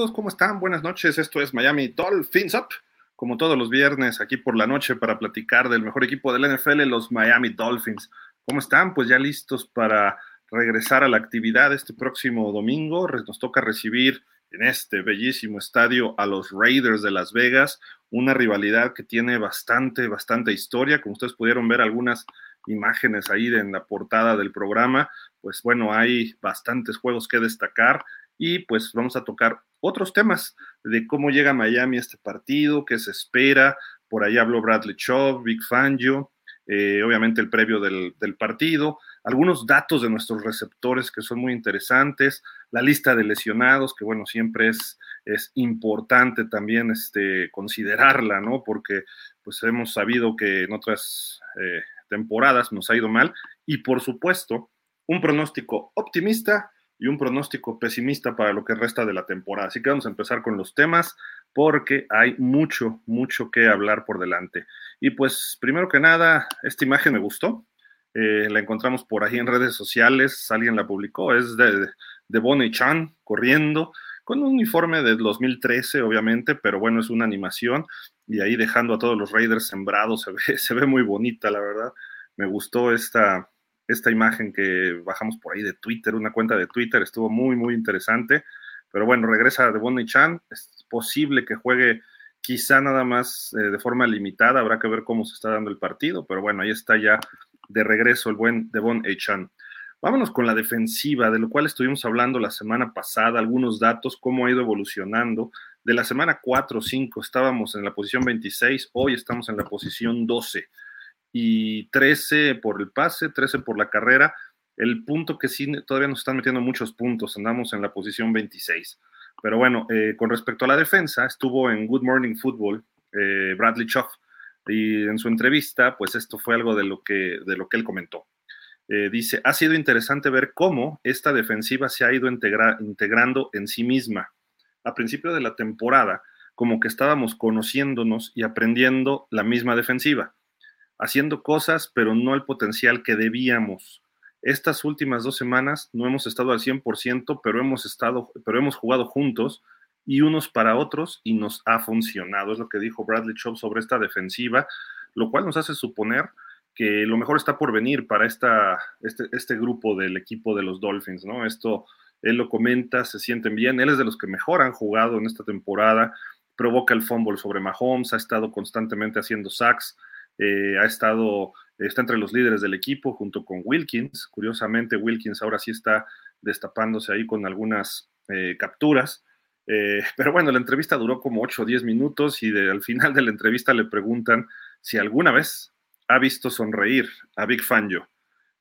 Amigos, ¿cómo están? Buenas noches. Esto es Miami Dolphins Up, como todos los viernes aquí por la noche para platicar del mejor equipo del NFL, los Miami Dolphins. ¿Cómo están? Pues ya listos para regresar a la actividad este próximo domingo. Nos toca recibir en este bellísimo estadio a los Raiders de Las Vegas, una rivalidad que tiene bastante, bastante historia. Como ustedes pudieron ver algunas imágenes ahí en la portada del programa, pues bueno, hay bastantes juegos que destacar y pues vamos a tocar otros temas de cómo llega Miami a este partido, qué se espera. Por ahí habló Bradley Chubb, Big Fangio, eh, obviamente el previo del, partido, algunos datos de nuestros receptores que son muy interesantes, la lista de lesionados, que bueno, siempre es, es importante también este, considerarla, ¿no? Porque pues hemos sabido que en otras eh, temporadas nos ha ido mal y por supuesto un pronóstico optimista y un pronóstico pesimista para lo que resta de la temporada. Así que vamos a empezar con los temas porque hay mucho, mucho que hablar por delante. Y pues, primero que nada, esta imagen me gustó. Eh, la encontramos por ahí en redes sociales, alguien la publicó, es de, de Bonnie Chan corriendo con un uniforme del 2013, obviamente, pero bueno, es una animación y ahí dejando a todos los Raiders sembrados, se ve, se ve muy bonita, la verdad. Me gustó esta, esta imagen que bajamos por ahí de Twitter, una cuenta de Twitter, estuvo muy, muy interesante. Pero bueno, regresa de Bonnie Chan, es posible que juegue quizá nada más eh, de forma limitada, habrá que ver cómo se está dando el partido, pero bueno, ahí está ya de regreso el buen Devon Chan. Vámonos con la defensiva, de lo cual estuvimos hablando la semana pasada, algunos datos, cómo ha ido evolucionando. De la semana 4 o 5 estábamos en la posición 26, hoy estamos en la posición 12 y 13 por el pase, 13 por la carrera. El punto que sí todavía nos están metiendo muchos puntos, andamos en la posición 26. Pero bueno, eh, con respecto a la defensa, estuvo en Good Morning Football eh, Bradley Chubb y en su entrevista, pues esto fue algo de lo que, de lo que él comentó. Eh, dice, ha sido interesante ver cómo esta defensiva se ha ido integrando en sí misma. A principio de la temporada, como que estábamos conociéndonos y aprendiendo la misma defensiva haciendo cosas, pero no el potencial que debíamos. Estas últimas dos semanas no hemos estado al 100%, pero hemos estado, pero hemos jugado juntos y unos para otros y nos ha funcionado. Es lo que dijo Bradley Chubb sobre esta defensiva, lo cual nos hace suponer que lo mejor está por venir para esta, este, este grupo del equipo de los Dolphins, ¿no? Esto, él lo comenta, se sienten bien, él es de los que mejor han jugado en esta temporada, provoca el fumble sobre Mahomes, ha estado constantemente haciendo sacks, eh, ha estado, está entre los líderes del equipo junto con Wilkins. Curiosamente, Wilkins ahora sí está destapándose ahí con algunas eh, capturas. Eh, pero bueno, la entrevista duró como 8 o 10 minutos y al final de la entrevista le preguntan si alguna vez ha visto sonreír a Big Fangio.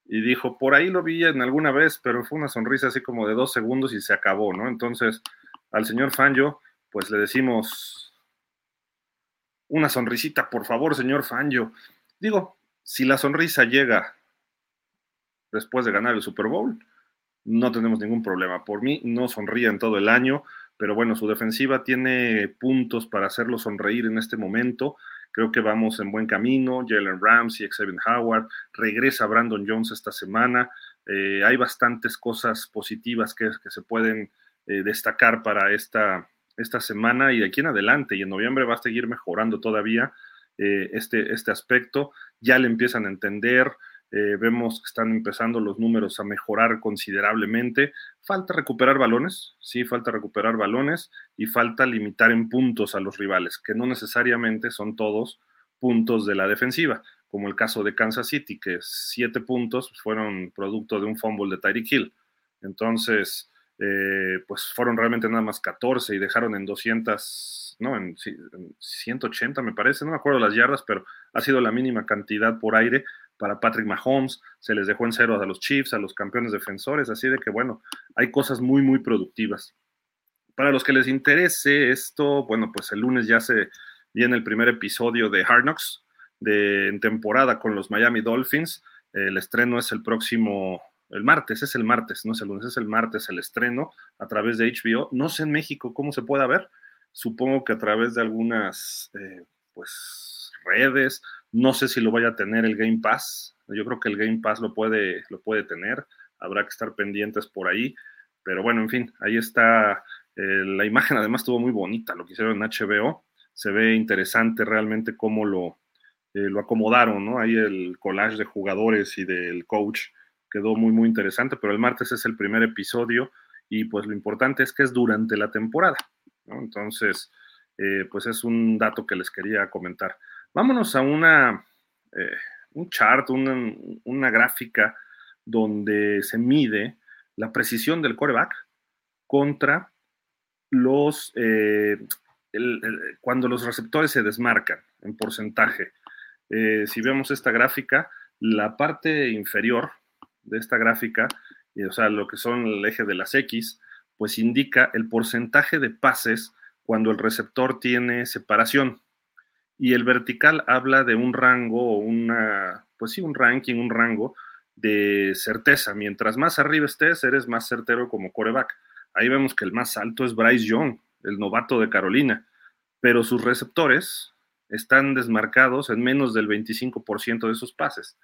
Y dijo, por ahí lo vi en alguna vez, pero fue una sonrisa así como de dos segundos y se acabó, ¿no? Entonces, al señor Fangio, pues le decimos una sonrisita, por favor, señor Fangio. Digo, si la sonrisa llega después de ganar el Super Bowl, no tenemos ningún problema. Por mí, no sonríe en todo el año, pero bueno, su defensiva tiene puntos para hacerlo sonreír en este momento. Creo que vamos en buen camino. Jalen Ramsey, Xavier Howard, regresa Brandon Jones esta semana. Eh, hay bastantes cosas positivas que, se pueden eh, destacar para esta, esta semana y de aquí en adelante, y en noviembre va a seguir mejorando todavía eh, este, este aspecto, ya le empiezan a entender, eh, vemos que están empezando los números a mejorar considerablemente, falta recuperar balones, sí, falta recuperar balones y falta limitar en puntos a los rivales, que no necesariamente son todos puntos de la defensiva, como el caso de Kansas City, que siete puntos fueron producto de un fumble de Tyreek Hill. Entonces, eh, pues fueron realmente nada más 14 y dejaron en 200, no, en, 180 me parece, no me acuerdo las yardas, pero ha sido la mínima cantidad por aire para Patrick Mahomes, se les dejó en cero a los Chiefs, a los campeones defensores, así de que bueno, hay cosas muy, muy productivas. Para los que les interese esto, bueno, pues el lunes ya se viene el primer episodio de Hard Knocks de, en temporada con los Miami Dolphins. El estreno es el próximo el martes, es el martes, no es el lunes, es el martes el estreno a través de HBO. No sé en México cómo se pueda ver, supongo que a través de algunas eh, pues redes, no sé si lo vaya a tener el Game Pass, yo creo que el Game Pass lo puede, lo puede tener, habrá que estar pendientes por ahí, pero bueno, en fin, ahí está la imagen. Además estuvo muy bonita, lo que hicieron en HBO. Se ve interesante realmente cómo lo, lo acomodaron, ¿no? Ahí el collage de jugadores y del coach quedó muy, muy interesante, pero el martes es el primer episodio y pues lo importante es que es durante la temporada. Entonces, eh, pues es un dato que les quería comentar. Vámonos a una, eh, un chart, una, una, gráfica donde se mide la precisión del coreback contra los, eh, cuando los receptores se desmarcan en porcentaje. si vemos esta gráfica, la parte inferior de esta gráfica, o sea, lo que son el eje de las X, pues indica el porcentaje de pases cuando el receptor tiene separación. Y el vertical habla de un rango o una, pues sí, un ranking, un rango de certeza. Mientras más arriba estés, eres más certero como coreback. Ahí vemos que el más alto es Bryce Young, el novato de Carolina, pero sus receptores están desmarcados en menos del 25% de sus pases.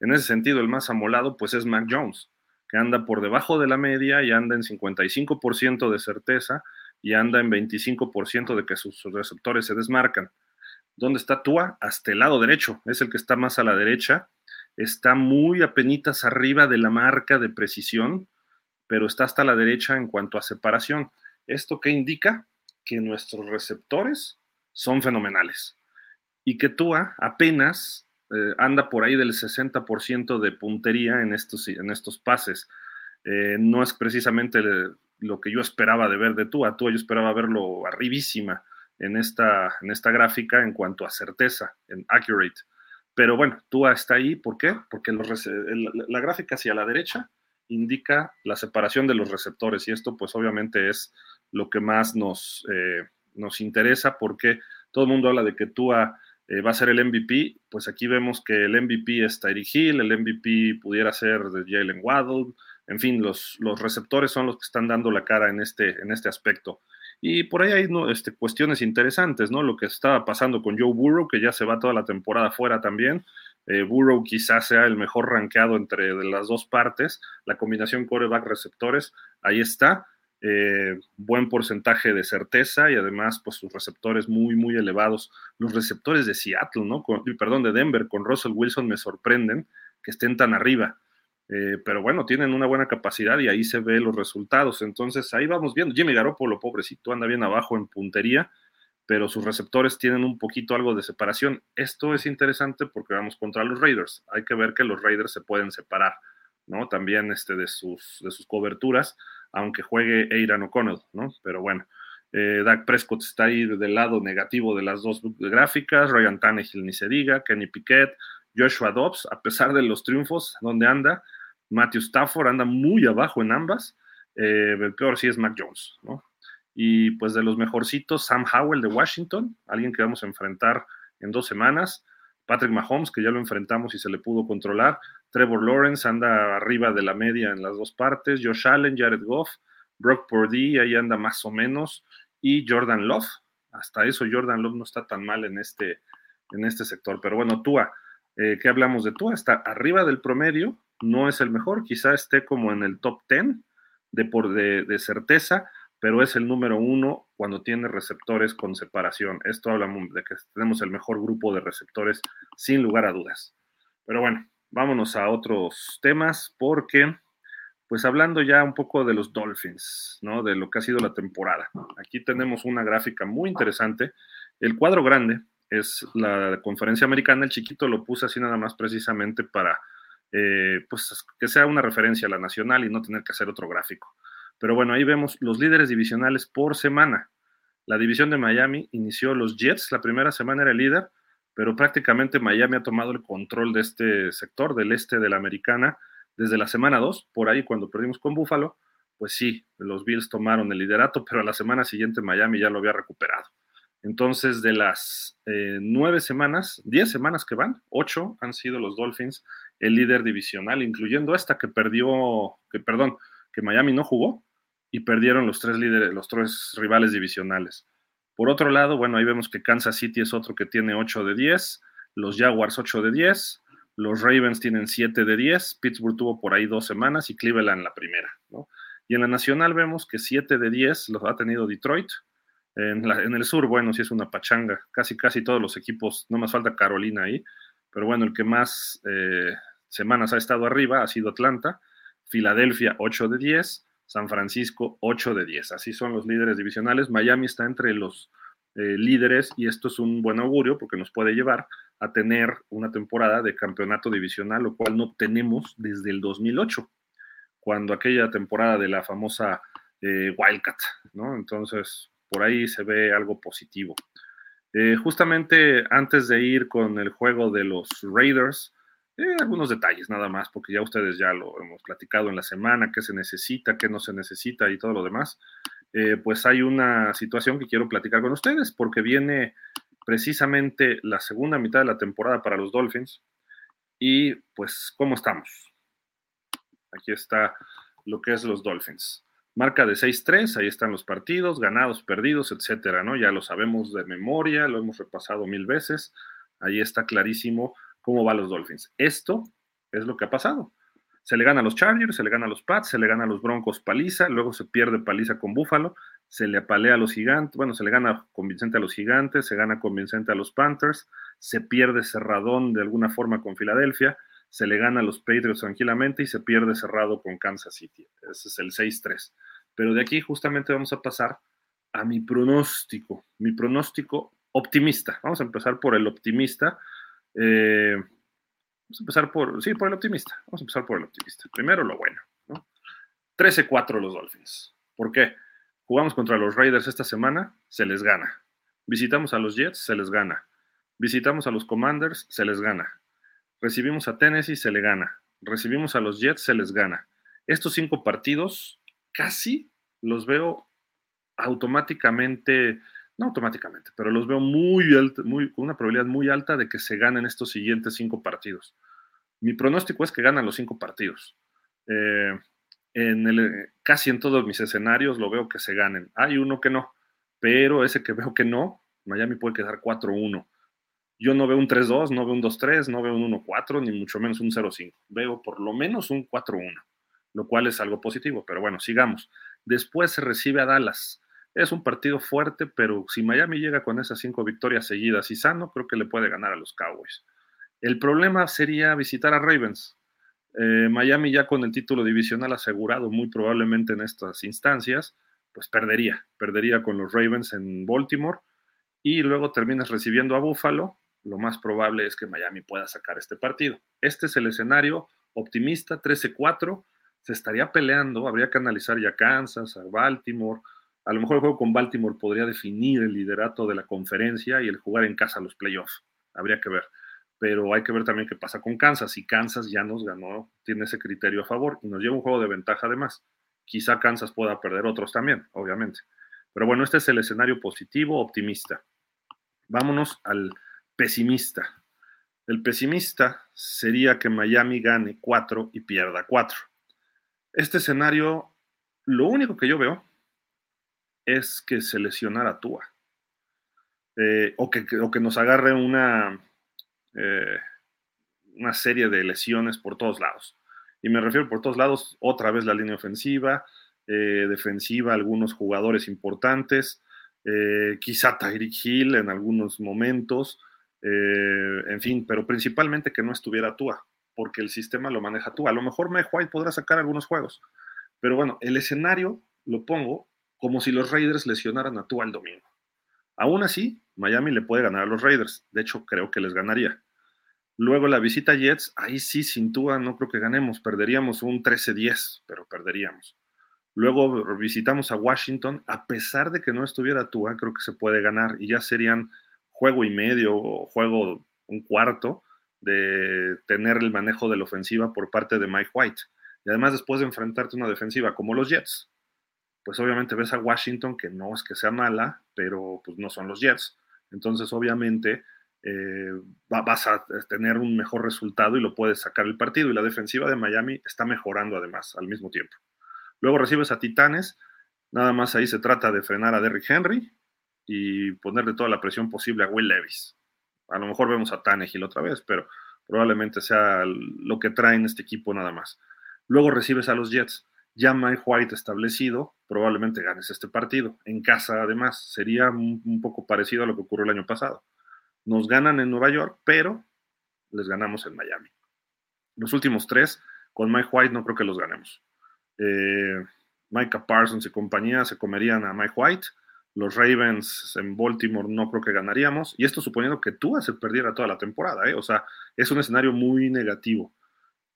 En ese sentido, el más amolado pues es Mac Jones, que anda por debajo de la media y anda en 55% de certeza y anda en 25% de que sus receptores se desmarcan. ¿Dónde está Tua? Hasta el lado derecho, es el que está más a la derecha, está muy apenitas arriba de la marca de precisión, pero está hasta la derecha en cuanto a separación. ¿Esto qué indica? Que nuestros receptores son fenomenales y que Tua apenas eh, anda por ahí del 60% de puntería en estos, en estos pases. Eh, no es precisamente lo que yo esperaba de ver de Tua. Tua yo esperaba verlo arribísima en esta, en esta gráfica en cuanto a certeza, en accurate. Pero bueno, Tua está ahí, ¿por qué? Porque la gráfica hacia la derecha indica la separación de los receptores y esto pues obviamente es lo que más nos, eh, nos interesa porque todo el mundo habla de que Tua eh, va a ser el MVP, pues aquí vemos que el MVP es Tyree Hill, el MVP pudiera ser de Jalen Waddle, en fin, los, los receptores son los que están dando la cara en este, en este aspecto. Y por ahí hay ¿no? este, cuestiones interesantes, ¿no? Lo que estaba pasando con Joe Burrow, que ya se va toda la temporada fuera también. Eh, Burrow quizás sea el mejor rankeado entre las dos partes. La combinación coreback-receptores, ahí está. Eh, buen porcentaje de certeza y además pues sus receptores muy muy elevados. Los receptores de Seattle, ¿no? perdón, de Denver con Russell Wilson me sorprenden que estén tan arriba. Eh, pero bueno, tienen una buena capacidad y ahí se ve los resultados. Entonces ahí vamos viendo. Jimmy Garoppolo, pobrecito, anda bien abajo en puntería, pero sus receptores tienen un poquito algo de separación. Esto es interesante porque vamos contra los Raiders. Hay que ver que los Raiders se pueden separar, ¿no? También este, de, sus, de sus coberturas aunque juegue Aidan O'Connell, ¿no? Pero bueno, eh, Dak Prescott está ahí del lado negativo de las dos gráficas, Ryan Tannehill ni se diga, Kenny Piquet, Joshua Dobbs, a pesar de los triunfos, donde anda? Matthew Stafford anda muy abajo en ambas, eh, el peor sí es Mac Jones, ¿no? Y pues de los mejorcitos, Sam Howell de Washington, alguien que vamos a enfrentar en dos semanas, Patrick Mahomes, que ya lo enfrentamos y se le pudo controlar, Trevor Lawrence anda arriba de la media en las dos partes. Josh Allen, Jared Goff, Brock Purdy, ahí anda más o menos. Y Jordan Love. Hasta eso Jordan Love no está tan mal en este, en este sector. Pero bueno, Tua, eh, ¿qué hablamos de Tua? Está arriba del promedio, no es el mejor, quizá esté como en el top 10 de, por, de, de certeza, pero es el número uno cuando tiene receptores con separación. Esto habla de que tenemos el mejor grupo de receptores sin lugar a dudas. Pero bueno, vámonos a otros temas porque, pues hablando ya un poco de los Dolphins, ¿no? De lo que ha sido la temporada. Aquí tenemos una gráfica muy interesante. El cuadro grande es la conferencia americana, el chiquito lo puse así nada más precisamente para, eh, pues, que sea una referencia a la nacional y no tener que hacer otro gráfico. Pero bueno, ahí vemos los líderes divisionales por semana. La división de Miami inició los Jets, la primera semana era el líder, pero prácticamente Miami ha tomado el control de este sector, del este de la americana, desde la semana 2, por ahí cuando perdimos con Buffalo, pues sí, los Bills tomaron el liderato, pero a la semana siguiente Miami ya lo había recuperado. Entonces, de las eh, nueve semanas, diez semanas que van, ocho han sido los Dolphins el líder divisional, incluyendo esta que perdió, que perdón, que Miami no jugó y perdieron los tres líderes, los tres rivales divisionales. Por otro lado, bueno, ahí vemos que Kansas City es otro que tiene 8 de 10, los Jaguars 8 de 10, los Ravens tienen 7 de 10, Pittsburgh tuvo por ahí dos semanas y Cleveland la primera. Y en la nacional vemos que 7 de 10 los ha tenido Detroit. En, el sur, bueno, sí es una pachanga. Casi, casi todos los equipos, no más falta Carolina ahí. Pero bueno, el que más eh, semanas ha estado arriba ha sido Atlanta. Filadelfia, 8 de 10. San Francisco, 8 de 10. Así son los líderes divisionales. Miami está entre los eh, líderes y esto es un buen augurio porque nos puede llevar a tener una temporada de campeonato divisional, lo cual no tenemos desde el 2008 cuando aquella temporada de la famosa eh, Wildcat, ¿no? Entonces, por ahí se ve algo positivo. Eh, justamente antes de ir con el juego de los Raiders, eh, algunos detalles nada más, porque ya ustedes ya lo hemos platicado en la semana, qué se necesita, qué no se necesita y todo lo demás. pues hay una situación que quiero platicar con ustedes, porque viene precisamente la segunda mitad de la temporada para los Dolphins. Y pues, ¿cómo estamos? Aquí está lo que es los Dolphins. Marca de 6-3, ahí están los partidos, ganados, perdidos, etcétera, ¿no? Ya lo sabemos de memoria, lo hemos repasado mil veces. Ahí está clarísimo cómo van los Dolphins. Esto es lo que ha pasado. Se le gana a los Chargers, se le gana a los Pats, se le gana a los Broncos paliza, luego se pierde paliza con Buffalo, se le apalea a los Gigantes, bueno, se le gana convincente a los Gigantes, se gana convincente a los Panthers, se pierde cerradón de alguna forma con Filadelfia, se le gana a los Patriots tranquilamente y se pierde cerrado con Kansas City. Ese es el 6-3. Pero de aquí justamente vamos a pasar a mi pronóstico, mi pronóstico optimista. Vamos a empezar por el optimista. Eh, vamos a empezar por, sí, por el optimista. Vamos a empezar por el optimista. Primero lo bueno. 13-4 los Dolphins. ¿Por qué? Jugamos contra los Raiders esta semana, se les gana. Visitamos a los Jets, se les gana. Visitamos a los Commanders, se les gana. Recibimos a Tennessee, se le gana. Recibimos a los Jets, se les gana. Estos cinco partidos casi los veo automáticamente, no automáticamente, pero los veo muy, alta, muy con una probabilidad muy alta de que se ganen estos siguientes cinco partidos. Mi pronóstico es que ganan los cinco partidos. Eh, en casi en todos mis escenarios lo veo que se ganen. Hay uno que no, pero ese que veo que no, Miami puede quedar 4-1. Yo no veo un 3-2, no veo un 2-3, no veo un 1-4, ni mucho menos un 0-5. Veo por lo menos un 4-1, lo cual es algo positivo, pero bueno, sigamos. Después se recibe a Dallas. Es un partido fuerte, pero si Miami llega con esas cinco victorias seguidas y sano, creo que le puede ganar a los Cowboys. El problema sería visitar a Ravens. Eh, Miami ya con el título divisional asegurado muy probablemente en estas instancias, pues perdería, perdería con los Ravens en Baltimore y luego terminas recibiendo a Buffalo lo más probable es que Miami pueda sacar este partido. Este es el escenario optimista, 13-4. Se estaría peleando, habría que analizar ya Kansas, a Baltimore. A lo mejor el juego con Baltimore podría definir el liderato de la conferencia y el jugar en casa los playoffs. Habría que ver. Pero hay que ver también qué pasa con Kansas. Si Kansas ya nos ganó, tiene ese criterio a favor y nos lleva un juego de ventaja además. Quizá Kansas pueda perder otros también, obviamente. Pero bueno, este es el escenario positivo, optimista. Vámonos al, pesimista. El pesimista sería que Miami gane 4 y pierda 4. Este escenario, lo único que yo veo es que se lesionara Tua. Eh, o, que, que, nos agarre una, eh, una serie de lesiones por todos lados. Y me refiero por todos lados, otra vez la línea ofensiva, eh, defensiva, algunos jugadores importantes, quizá Tyreek Hill en algunos momentos, en fin, pero principalmente que no estuviera Tua, porque el sistema lo maneja Tua. A lo mejor Mike podrá sacar algunos juegos, pero bueno, el escenario lo pongo como si los Raiders lesionaran a Tua el domingo. Aún así, Miami le puede ganar a los Raiders, de hecho creo que les ganaría. Luego la visita a Jets, ahí sí, sin Tua no creo que ganemos, perderíamos un 13-10, pero perderíamos. Luego visitamos a Washington, a pesar de que no estuviera Tua, creo que se puede ganar y ya serían juego y medio o juego un cuarto de tener el manejo de la ofensiva por parte de Mike White. Y además después de enfrentarte a una defensiva como los Jets, pues obviamente ves a Washington que no es que sea mala, pero pues no son los Jets. Entonces obviamente eh, vas a tener un mejor resultado y lo puedes sacar el partido. Y la defensiva de Miami está mejorando además al mismo tiempo. Luego recibes a Titanes, nada más ahí se trata de frenar a Derrick Henry y ponerle toda la presión posible a Will Levis. A lo mejor vemos a Tannehill otra vez, pero probablemente sea lo que traen este equipo nada más. Luego recibes a los Jets. Ya Mike White establecido, probablemente ganes este partido. En casa, además, sería un, poco parecido a lo que ocurrió el año pasado. Nos ganan en Nueva York, pero les ganamos en Miami. Los últimos tres, con Mike White, no creo que los ganemos. Eh, Micah Parsons y compañía se comerían a Mike White. Los Ravens en Baltimore no creo que ganaríamos. Y esto suponiendo que tú se perdiera toda la temporada. ¿eh? O sea, es un escenario muy negativo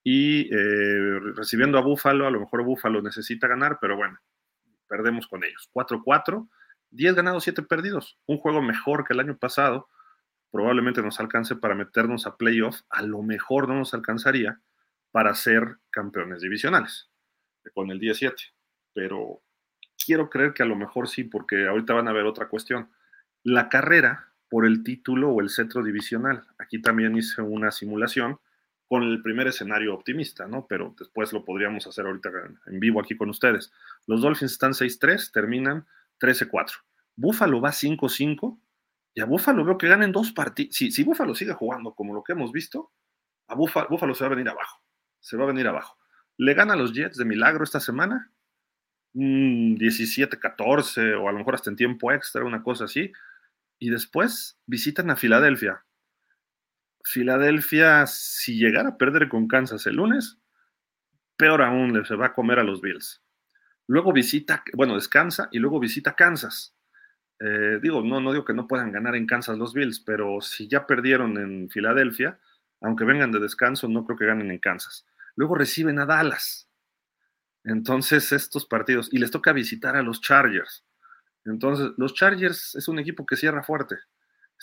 y eh, recibiendo a Buffalo, a lo mejor Buffalo necesita ganar, pero bueno, perdemos con ellos. 4-4, 10 ganados, 7 perdidos. Un juego mejor que el año pasado. Probablemente nos alcance para meternos a playoff. A lo mejor no nos alcanzaría para ser campeones divisionales con el 17. Pero quiero creer que a lo mejor sí, porque ahorita van a ver otra cuestión. La carrera por el título o el centro divisional. Aquí también hice una simulación con el primer escenario optimista, ¿no? Pero después lo podríamos hacer ahorita en vivo aquí con ustedes. Los Dolphins están 6-3, terminan 13-4. Buffalo va 5-5 y a Buffalo veo que ganen dos partidos. Si, si Buffalo sigue jugando como lo que hemos visto, a Buffalo, se va a venir abajo. Se va a venir abajo. Le gana a los Jets de milagro esta semana, 17-14 o a lo mejor hasta en tiempo extra, una cosa así. Y después visitan a Filadelfia Filadelfia, si llegara a perder con Kansas el lunes, peor aún, le se va a comer a los Bills. Luego visita, bueno, descansa y luego visita Kansas. Eh, digo, no, no digo que no puedan ganar en Kansas los Bills, pero si ya perdieron en Filadelfia, aunque vengan de descanso, no creo que ganen en Kansas. Luego reciben a Dallas. Entonces, estos partidos, y les toca visitar a los Chargers. Entonces, los Chargers es un equipo que cierra fuerte.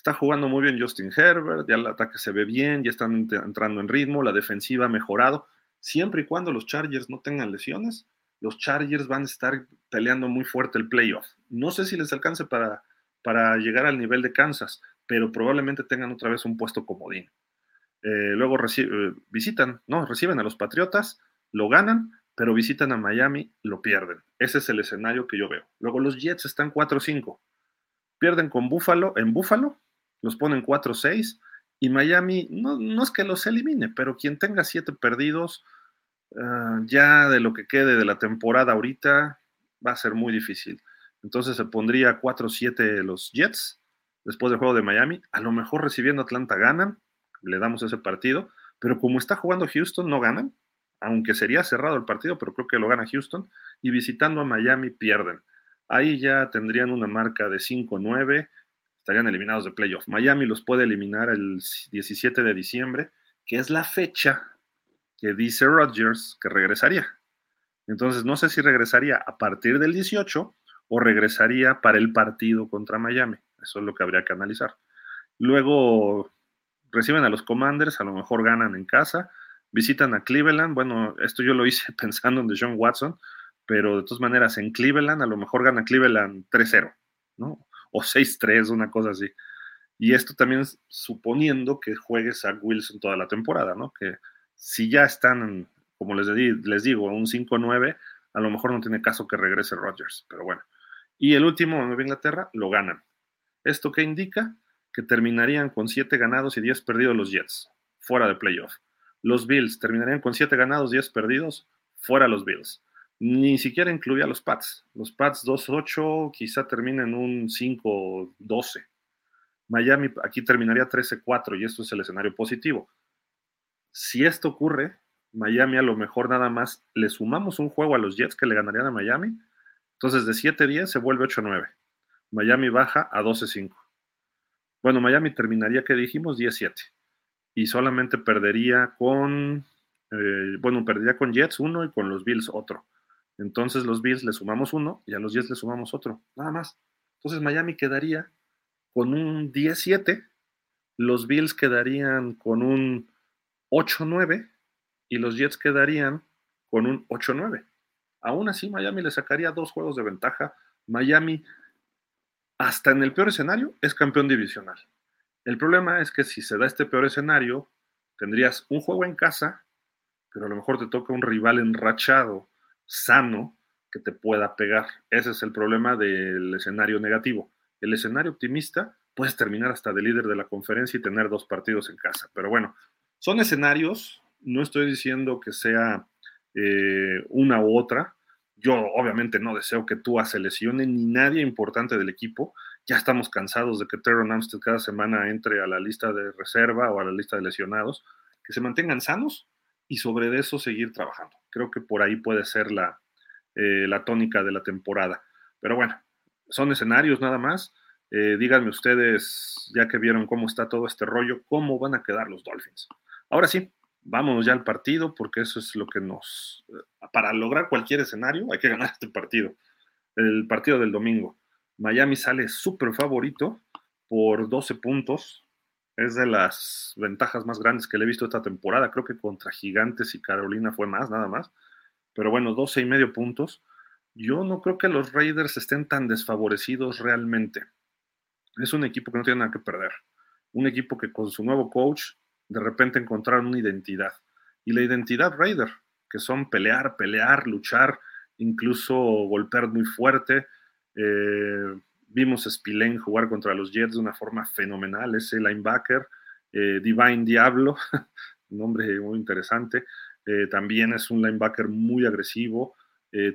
Está jugando muy bien Justin Herbert, ya el ataque se ve bien, ya están entrando en ritmo, la defensiva ha mejorado. Siempre y cuando los Chargers no tengan lesiones, los Chargers van a estar peleando muy fuerte el playoff. No sé si les alcance para, para llegar al nivel de Kansas, pero probablemente tengan otra vez un puesto comodín. Eh, luego eh, visitan, no, reciben a los Patriotas, lo ganan, pero visitan a Miami, lo pierden. Ese es el escenario que yo veo. Luego los Jets están 4-5. Pierden con Buffalo en Buffalo los ponen 4-6 y Miami no, no, es que los elimine, pero quien tenga siete perdidos, ah, ya de lo que quede de la temporada ahorita, va a ser muy difícil. Entonces se pondría 4-7 los Jets después del juego de Miami. A lo mejor recibiendo Atlanta ganan, le damos ese partido, pero como está jugando Houston, no ganan, aunque sería cerrado el partido, pero creo que lo gana Houston, y visitando a Miami pierden. Ahí ya tendrían una marca de 5-9 estarían eliminados de playoff. Miami los puede eliminar el 17 de diciembre, que es la fecha que dice Rodgers que regresaría. Entonces, no sé si regresaría a partir del 18 o regresaría para el partido contra Miami. Eso es lo que habría que analizar. Luego reciben a los Commanders, a lo mejor ganan en casa, visitan a Cleveland. Bueno, esto yo lo hice pensando en Deshaun Watson, pero de todas maneras en Cleveland a lo mejor gana Cleveland 3-0, ¿no? O 6-3, una cosa así. Y esto también suponiendo que juegue Zach Wilson toda la temporada, ¿no? Que si ya están, como les, les digo, un 5-9, a lo mejor no tiene caso que regrese Rodgers, pero bueno. Y el último, Nueva Inglaterra, lo ganan. ¿Esto qué indica? Que terminarían con 7 ganados y 10 perdidos los Jets, fuera de playoff. Los Bills terminarían con 7 ganados, 10 perdidos, fuera los Bills ni siquiera incluía los Pats. Los Pats 2-8 quizá terminen un 5-12. Miami aquí terminaría 13-4 y esto es el escenario positivo. Si esto ocurre, Miami a lo mejor nada más le sumamos un juego a los Jets que le ganarían a Miami. Entonces de 7-10 se vuelve 8-9. Miami baja a 12-5. Bueno, Miami terminaría, que dijimos? 10-7. Y solamente perdería con, eh, bueno, perdería con Jets uno y con los Bills otro. Entonces los Bills le sumamos uno y a los Jets le sumamos otro, nada más. Entonces Miami quedaría con un 10-7, los Bills quedarían con un 8-9 y los Jets quedarían con un 8-9. Aún así, Miami le sacaría dos juegos de ventaja. Miami, hasta en el peor escenario, es campeón divisional. El problema es que si se da este peor escenario, tendrías un juego en casa, pero a lo mejor te toca un rival enrachado sano que te pueda pegar. Ese es el problema del escenario negativo. El escenario optimista, puedes terminar hasta de líder de la conferencia y tener dos partidos en casa. Pero bueno, son escenarios, no estoy diciendo que sea eh, una u otra, Yo obviamente no deseo que Tua se lesione ni nadie importante del equipo. Ya estamos cansados de que Terron Amstead cada semana entre a la lista de reserva o a la lista de lesionados. Que se mantengan sanos y sobre eso seguir trabajando. Creo que por ahí puede ser la, eh, la tónica de la temporada. Pero bueno, son escenarios nada más. Eh, díganme ustedes, ya que vieron cómo está todo este rollo, cómo van a quedar los Dolphins. Ahora sí, vámonos ya al partido, porque eso es lo que nos... Eh, para lograr cualquier escenario hay que ganar este partido. El partido del domingo. Miami sale súper favorito por 12 puntos. Es de las ventajas más grandes que le he visto esta temporada. Creo que contra Gigantes y Carolina fue más, nada más. Pero bueno, 12 y medio puntos. Yo no creo que los Raiders estén tan desfavorecidos realmente. Es un equipo que no tiene nada que perder. Un equipo que con su nuevo coach de repente encontraron una identidad. Y la identidad Raider, que son pelear, pelear, luchar, incluso golpear muy fuerte. Eh, vimos a Spillane jugar contra los Jets de una forma fenomenal, ese linebacker, eh, Divine Diablo, nombre muy interesante. Eh, también es un linebacker muy agresivo.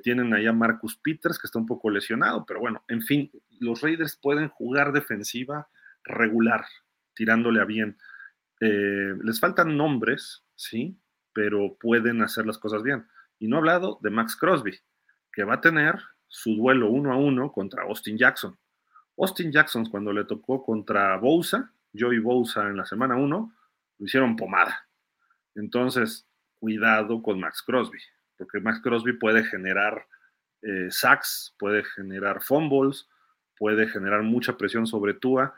tienen allá Marcus Peters, que está un poco lesionado, pero bueno, en fin, los Raiders pueden jugar defensiva regular, tirándole a bien. Eh, les faltan nombres, sí, pero pueden hacer las cosas bien. Y no he hablado de Max Crosby, que va a tener su duelo uno a uno contra Austin Jackson. Austin Jackson, cuando le tocó contra Bousa, Joey Bousa en la semana uno, lo hicieron pomada. Entonces, cuidado con Max Crosby, porque Max Crosby puede generar eh, sacks, puede generar fumbles, puede generar mucha presión sobre Tua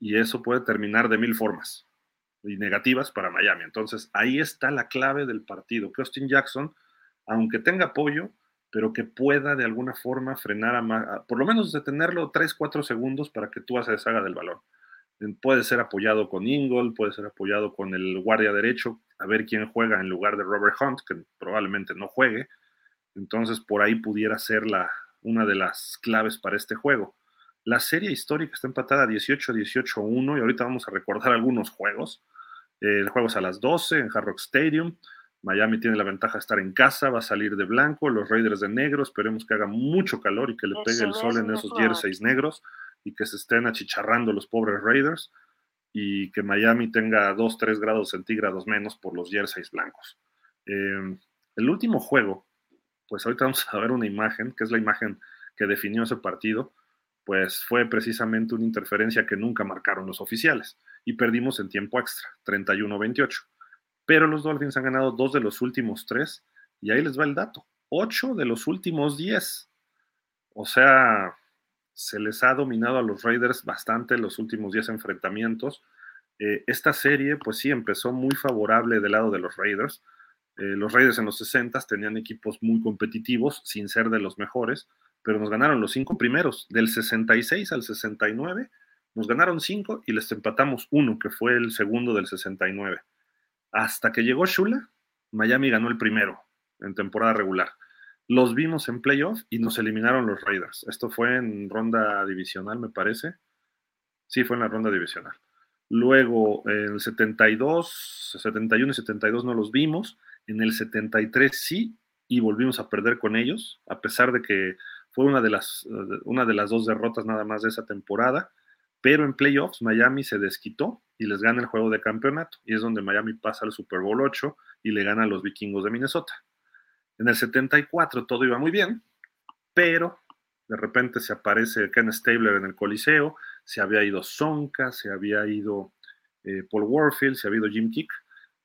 y eso puede terminar de mil formas y negativas para Miami. Entonces, ahí está la clave del partido, que Austin Jackson, aunque tenga apoyo, pero que pueda de alguna forma frenar a, por lo menos detenerlo 3, 4 segundos para que Tua se deshaga del balón. Puede ser apoyado con Ingle, puede ser apoyado con el guardia derecho, a ver quién juega en lugar de Robert Hunt, que probablemente no juegue. Entonces, por ahí pudiera ser la, una de las claves para este juego. La serie histórica está empatada 18-18-1 y ahorita vamos a recordar algunos juegos. El juego es a las 12 en Hard Stadium. Miami tiene la ventaja de estar en casa, va a salir de blanco, los Raiders de negro. Esperemos que haga mucho calor y que le pegue el sol en esos jerseys negros y que se estén achicharrando los pobres Raiders y que Miami tenga 2, 3 grados centígrados menos por los jerseys blancos. Em, el último juego, pues ahorita vamos a ver una imagen, que es la imagen que definió ese partido pues fue precisamente una interferencia que nunca marcaron los oficiales y perdimos en tiempo extra, 31-28. Pero los Dolphins han ganado dos de los últimos tres y ahí les va el dato, ocho de los últimos diez. O sea, se les ha dominado a los Raiders bastante los últimos diez enfrentamientos. Eh, esta serie, pues sí, empezó muy favorable del lado de los Raiders. Eh, los Raiders en los 60 tenían equipos muy competitivos, sin ser de los mejores, pero nos ganaron los cinco primeros, del 66 al 69, nos ganaron cinco y les empatamos uno, que fue el segundo del 69. Hasta que llegó Shula, Miami ganó el primero en temporada regular. Los vimos en playoff y nos eliminaron los Raiders. Esto fue en ronda divisional, me parece. Sí, fue en la ronda divisional. Luego, en el 72, 71 y 72 no los vimos. En el 73 sí, y volvimos a perder con ellos, a pesar de que fue una de, las, una de las dos derrotas nada más de esa temporada, pero en playoffs Miami se desquitó y les gana el juego de campeonato, y es donde Miami pasa al Super Bowl 8 y le gana a los vikingos de Minnesota. En el 74 todo iba muy bien, pero de repente se aparece Ken Stabler en el Coliseo, se había ido Sonka, se había ido eh, Paul Warfield, se había ido Jim Kick,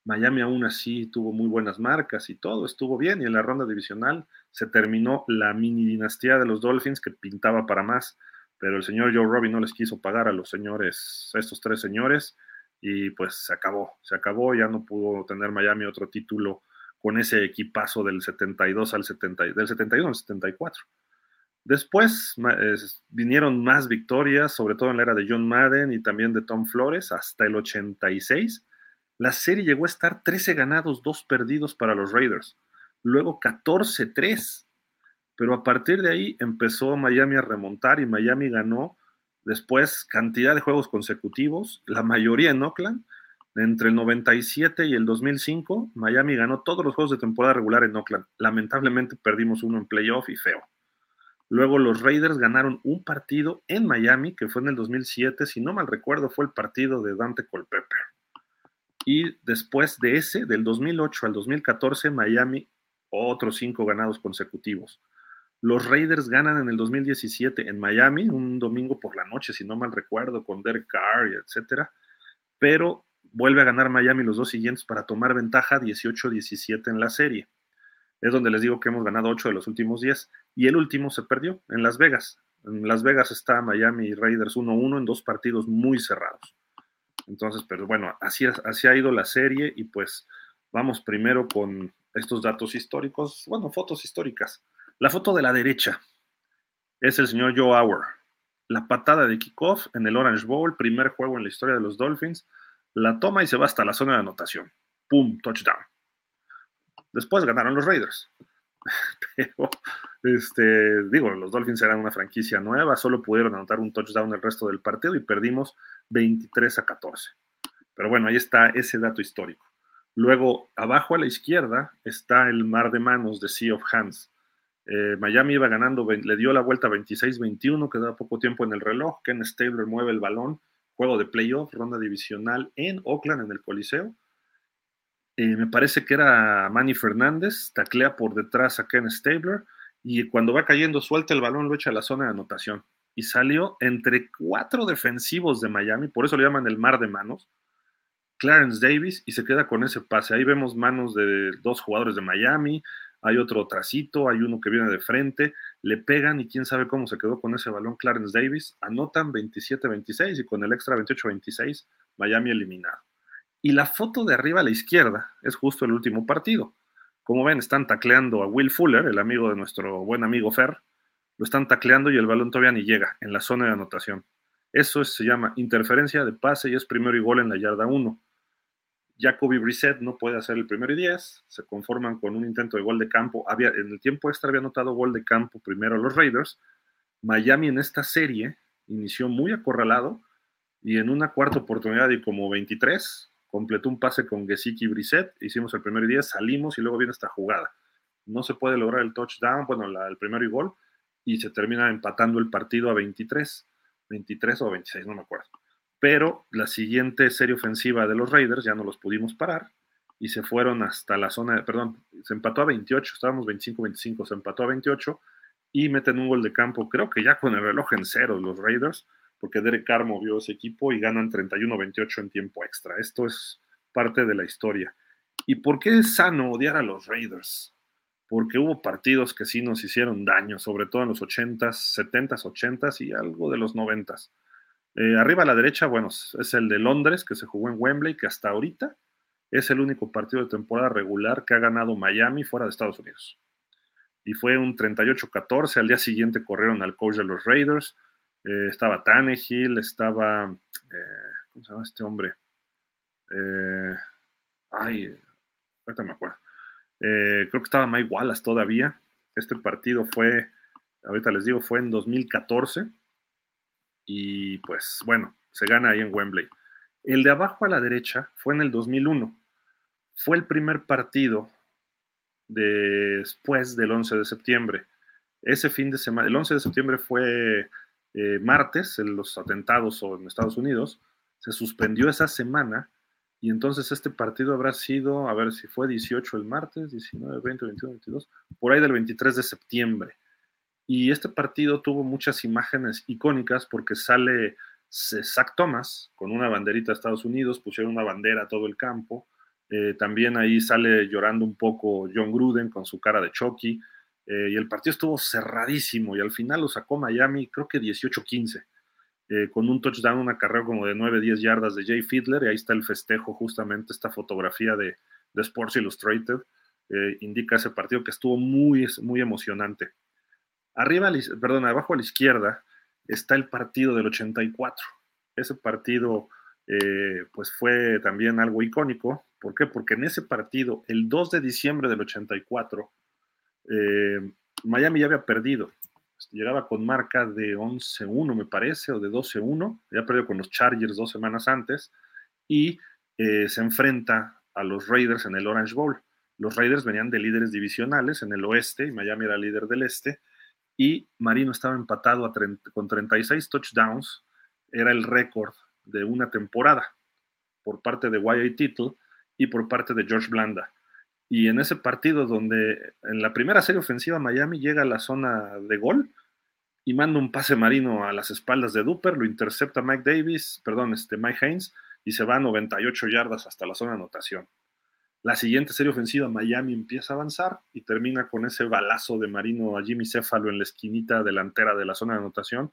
Miami aún así tuvo muy buenas marcas y todo estuvo bien. Y en la ronda divisional se terminó la mini dinastía de los Dolphins que pintaba para más, pero el señor Joe Robbie no les quiso pagar a los señores, a estos tres señores, y pues se acabó, se acabó. Ya no pudo tener Miami otro título con ese equipazo del 72 al 70, del 71 al 74. Después vinieron más victorias, sobre todo en la era de John Madden y también de Tom Flores, hasta el 86 la serie llegó a estar 13 ganados, 2 perdidos para los Raiders. Luego 14-3. Pero a partir de ahí empezó Miami a remontar y Miami ganó después cantidad de juegos consecutivos, la mayoría en Oakland. Entre el 97 y el 2005, Miami ganó todos los juegos de temporada regular en Oakland. Lamentablemente perdimos uno en playoff y feo. Luego los Raiders ganaron un partido en Miami, que fue en el 2007, si no mal recuerdo, fue el partido de Dante Culpepper. Y después de ese, del 2008 al 2014, Miami, otros cinco ganados consecutivos. Los Raiders ganan en el 2017 en Miami, un domingo por la noche, si no mal recuerdo, con Derek Carr, etcétera. Pero vuelve a ganar Miami los dos siguientes para tomar ventaja 18-17 en la serie. Es donde les digo que hemos ganado 8 de los últimos 10 y el último se perdió en Las Vegas. En Las Vegas está Miami Raiders 1-1 en dos partidos muy cerrados. Entonces, pero bueno, así, así ha ido la serie y pues vamos primero con estos datos históricos, bueno, fotos históricas. La foto de la derecha es el señor Joe Auer. La patada de kickoff en el Orange Bowl, primer juego en la historia de los Dolphins, la toma y se va hasta la zona de anotación. ¡Pum! Touchdown. Después ganaron los Raiders. Pero, este, digo, los Dolphins eran una franquicia nueva, solo pudieron anotar un touchdown el resto del partido y perdimos 23 a 14. Pero bueno, ahí está ese dato histórico. Luego, abajo a la izquierda está el mar de manos de Sea of Hands. Eh, Miami iba ganando, le dio la vuelta 26-21, quedaba poco tiempo en el reloj. Ken Stabler mueve el balón, juego de playoff, ronda divisional en Oakland, en el Coliseo. Eh, me parece que era Manny Fernández, taclea por detrás a Ken Stabler y cuando va cayendo suelta el balón, lo echa a la zona de anotación. Y salió entre cuatro defensivos de Miami, por eso le llaman el mar de manos, Clarence Davis, y se queda con ese pase. Ahí vemos manos de dos jugadores de Miami, hay otro tracito, hay uno que viene de frente, le pegan y quién sabe cómo se quedó con ese balón Clarence Davis, anotan 27-26 y con el extra 28-26, Miami eliminado. Y la foto de arriba a la izquierda es justo el último partido. Como ven, están tacleando a Will Fuller, el amigo de nuestro buen amigo Fer. Lo están tacleando y el balón todavía ni llega en la zona de anotación. Eso se llama interferencia de pase y es primero y gol en la yarda 1. Jacoby Brissett no puede hacer el primero y 10. Se conforman con un intento de gol de campo. Había, en el tiempo extra había anotado gol de campo primero los Raiders. Miami en esta serie inició muy acorralado y en una cuarta oportunidad y como 23 completó un pase con Gesicki y Brissett, hicimos el primer día, salimos y luego viene esta jugada. No se puede lograr el touchdown, bueno, el primero y gol, y se termina empatando el partido a 23, 23 o 26, no me acuerdo. Pero la siguiente serie ofensiva de los Raiders ya no los pudimos parar y se fueron hasta la zona, de, perdón, se empató a 28, estábamos 25-25, se empató a 28 y meten un gol de campo, creo que ya con el reloj en cero los Raiders, porque Derek Carr movió ese equipo y ganan 31-28 en tiempo extra. Esto es parte de la historia. ¿Y por qué es sano odiar a los Raiders? Porque hubo partidos que sí nos hicieron daño, sobre todo en los 80s, 70s, 80s y algo de los 90s. Eh, arriba a la derecha, bueno, es el de Londres, que se jugó en Wembley, que hasta ahorita es el único partido de temporada regular que ha ganado Miami fuera de Estados Unidos. Y fue un 38-14, al día siguiente corrieron al coach de los Raiders, eh, estaba Tannehill, estaba, eh, ¿cómo se llama este hombre? Eh, ay, ahorita me acuerdo. creo que estaba Mike Wallace todavía. Este partido fue, ahorita les digo, fue en 2014. Y pues bueno, se gana ahí en Wembley. El de abajo a la derecha fue en el 2001. Fue el primer partido después del 11 de septiembre. Ese fin de semana, el 11 de septiembre fue eh, martes, en los atentados en Estados Unidos, se suspendió esa semana y entonces este partido habrá sido, a ver si fue 18 el martes, 19, 20, 21, 22, por ahí del 23 de septiembre. Y este partido tuvo muchas imágenes icónicas porque sale Zach Thomas con una banderita de Estados Unidos, pusieron una bandera a todo el campo. Eh, también ahí sale llorando un poco John Gruden con su cara de Chucky. Eh, y el partido estuvo cerradísimo y al final lo sacó Miami, creo que 18-15, eh, con un touchdown, una carrera como de 9-10 yardas de Jay Fiedler, y ahí está el festejo, justamente esta fotografía de, Sports Illustrated, indica ese partido que estuvo muy, muy emocionante. Arriba, perdón, abajo a la izquierda está el partido del 84. Ese partido, pues fue también algo icónico. ¿Por qué? Porque en ese partido, el 2 de diciembre del 84, eh, Miami ya había perdido. Llegaba con marca de 11-1, me parece, o de 12-1. Ya perdió con los Chargers dos semanas antes. Y eh, se enfrenta a los Raiders en el Orange Bowl. Los Raiders venían de líderes divisionales en el oeste y Miami era líder del este y Marino estaba empatado con 36 touchdowns, era el récord de una temporada por parte de Wyatt Tittle y por parte de George Blanda. Y en ese partido donde en la primera serie ofensiva Miami llega a la zona de gol y manda un pase marino a las espaldas de Duper, lo intercepta Mike Davis, perdón, este Mike Haynes y se va a 98 yardas hasta la zona anotación. La siguiente serie ofensiva Miami empieza a avanzar y termina con ese balazo de Marino a Jimmy Céfalo en la esquinita delantera de la zona de anotación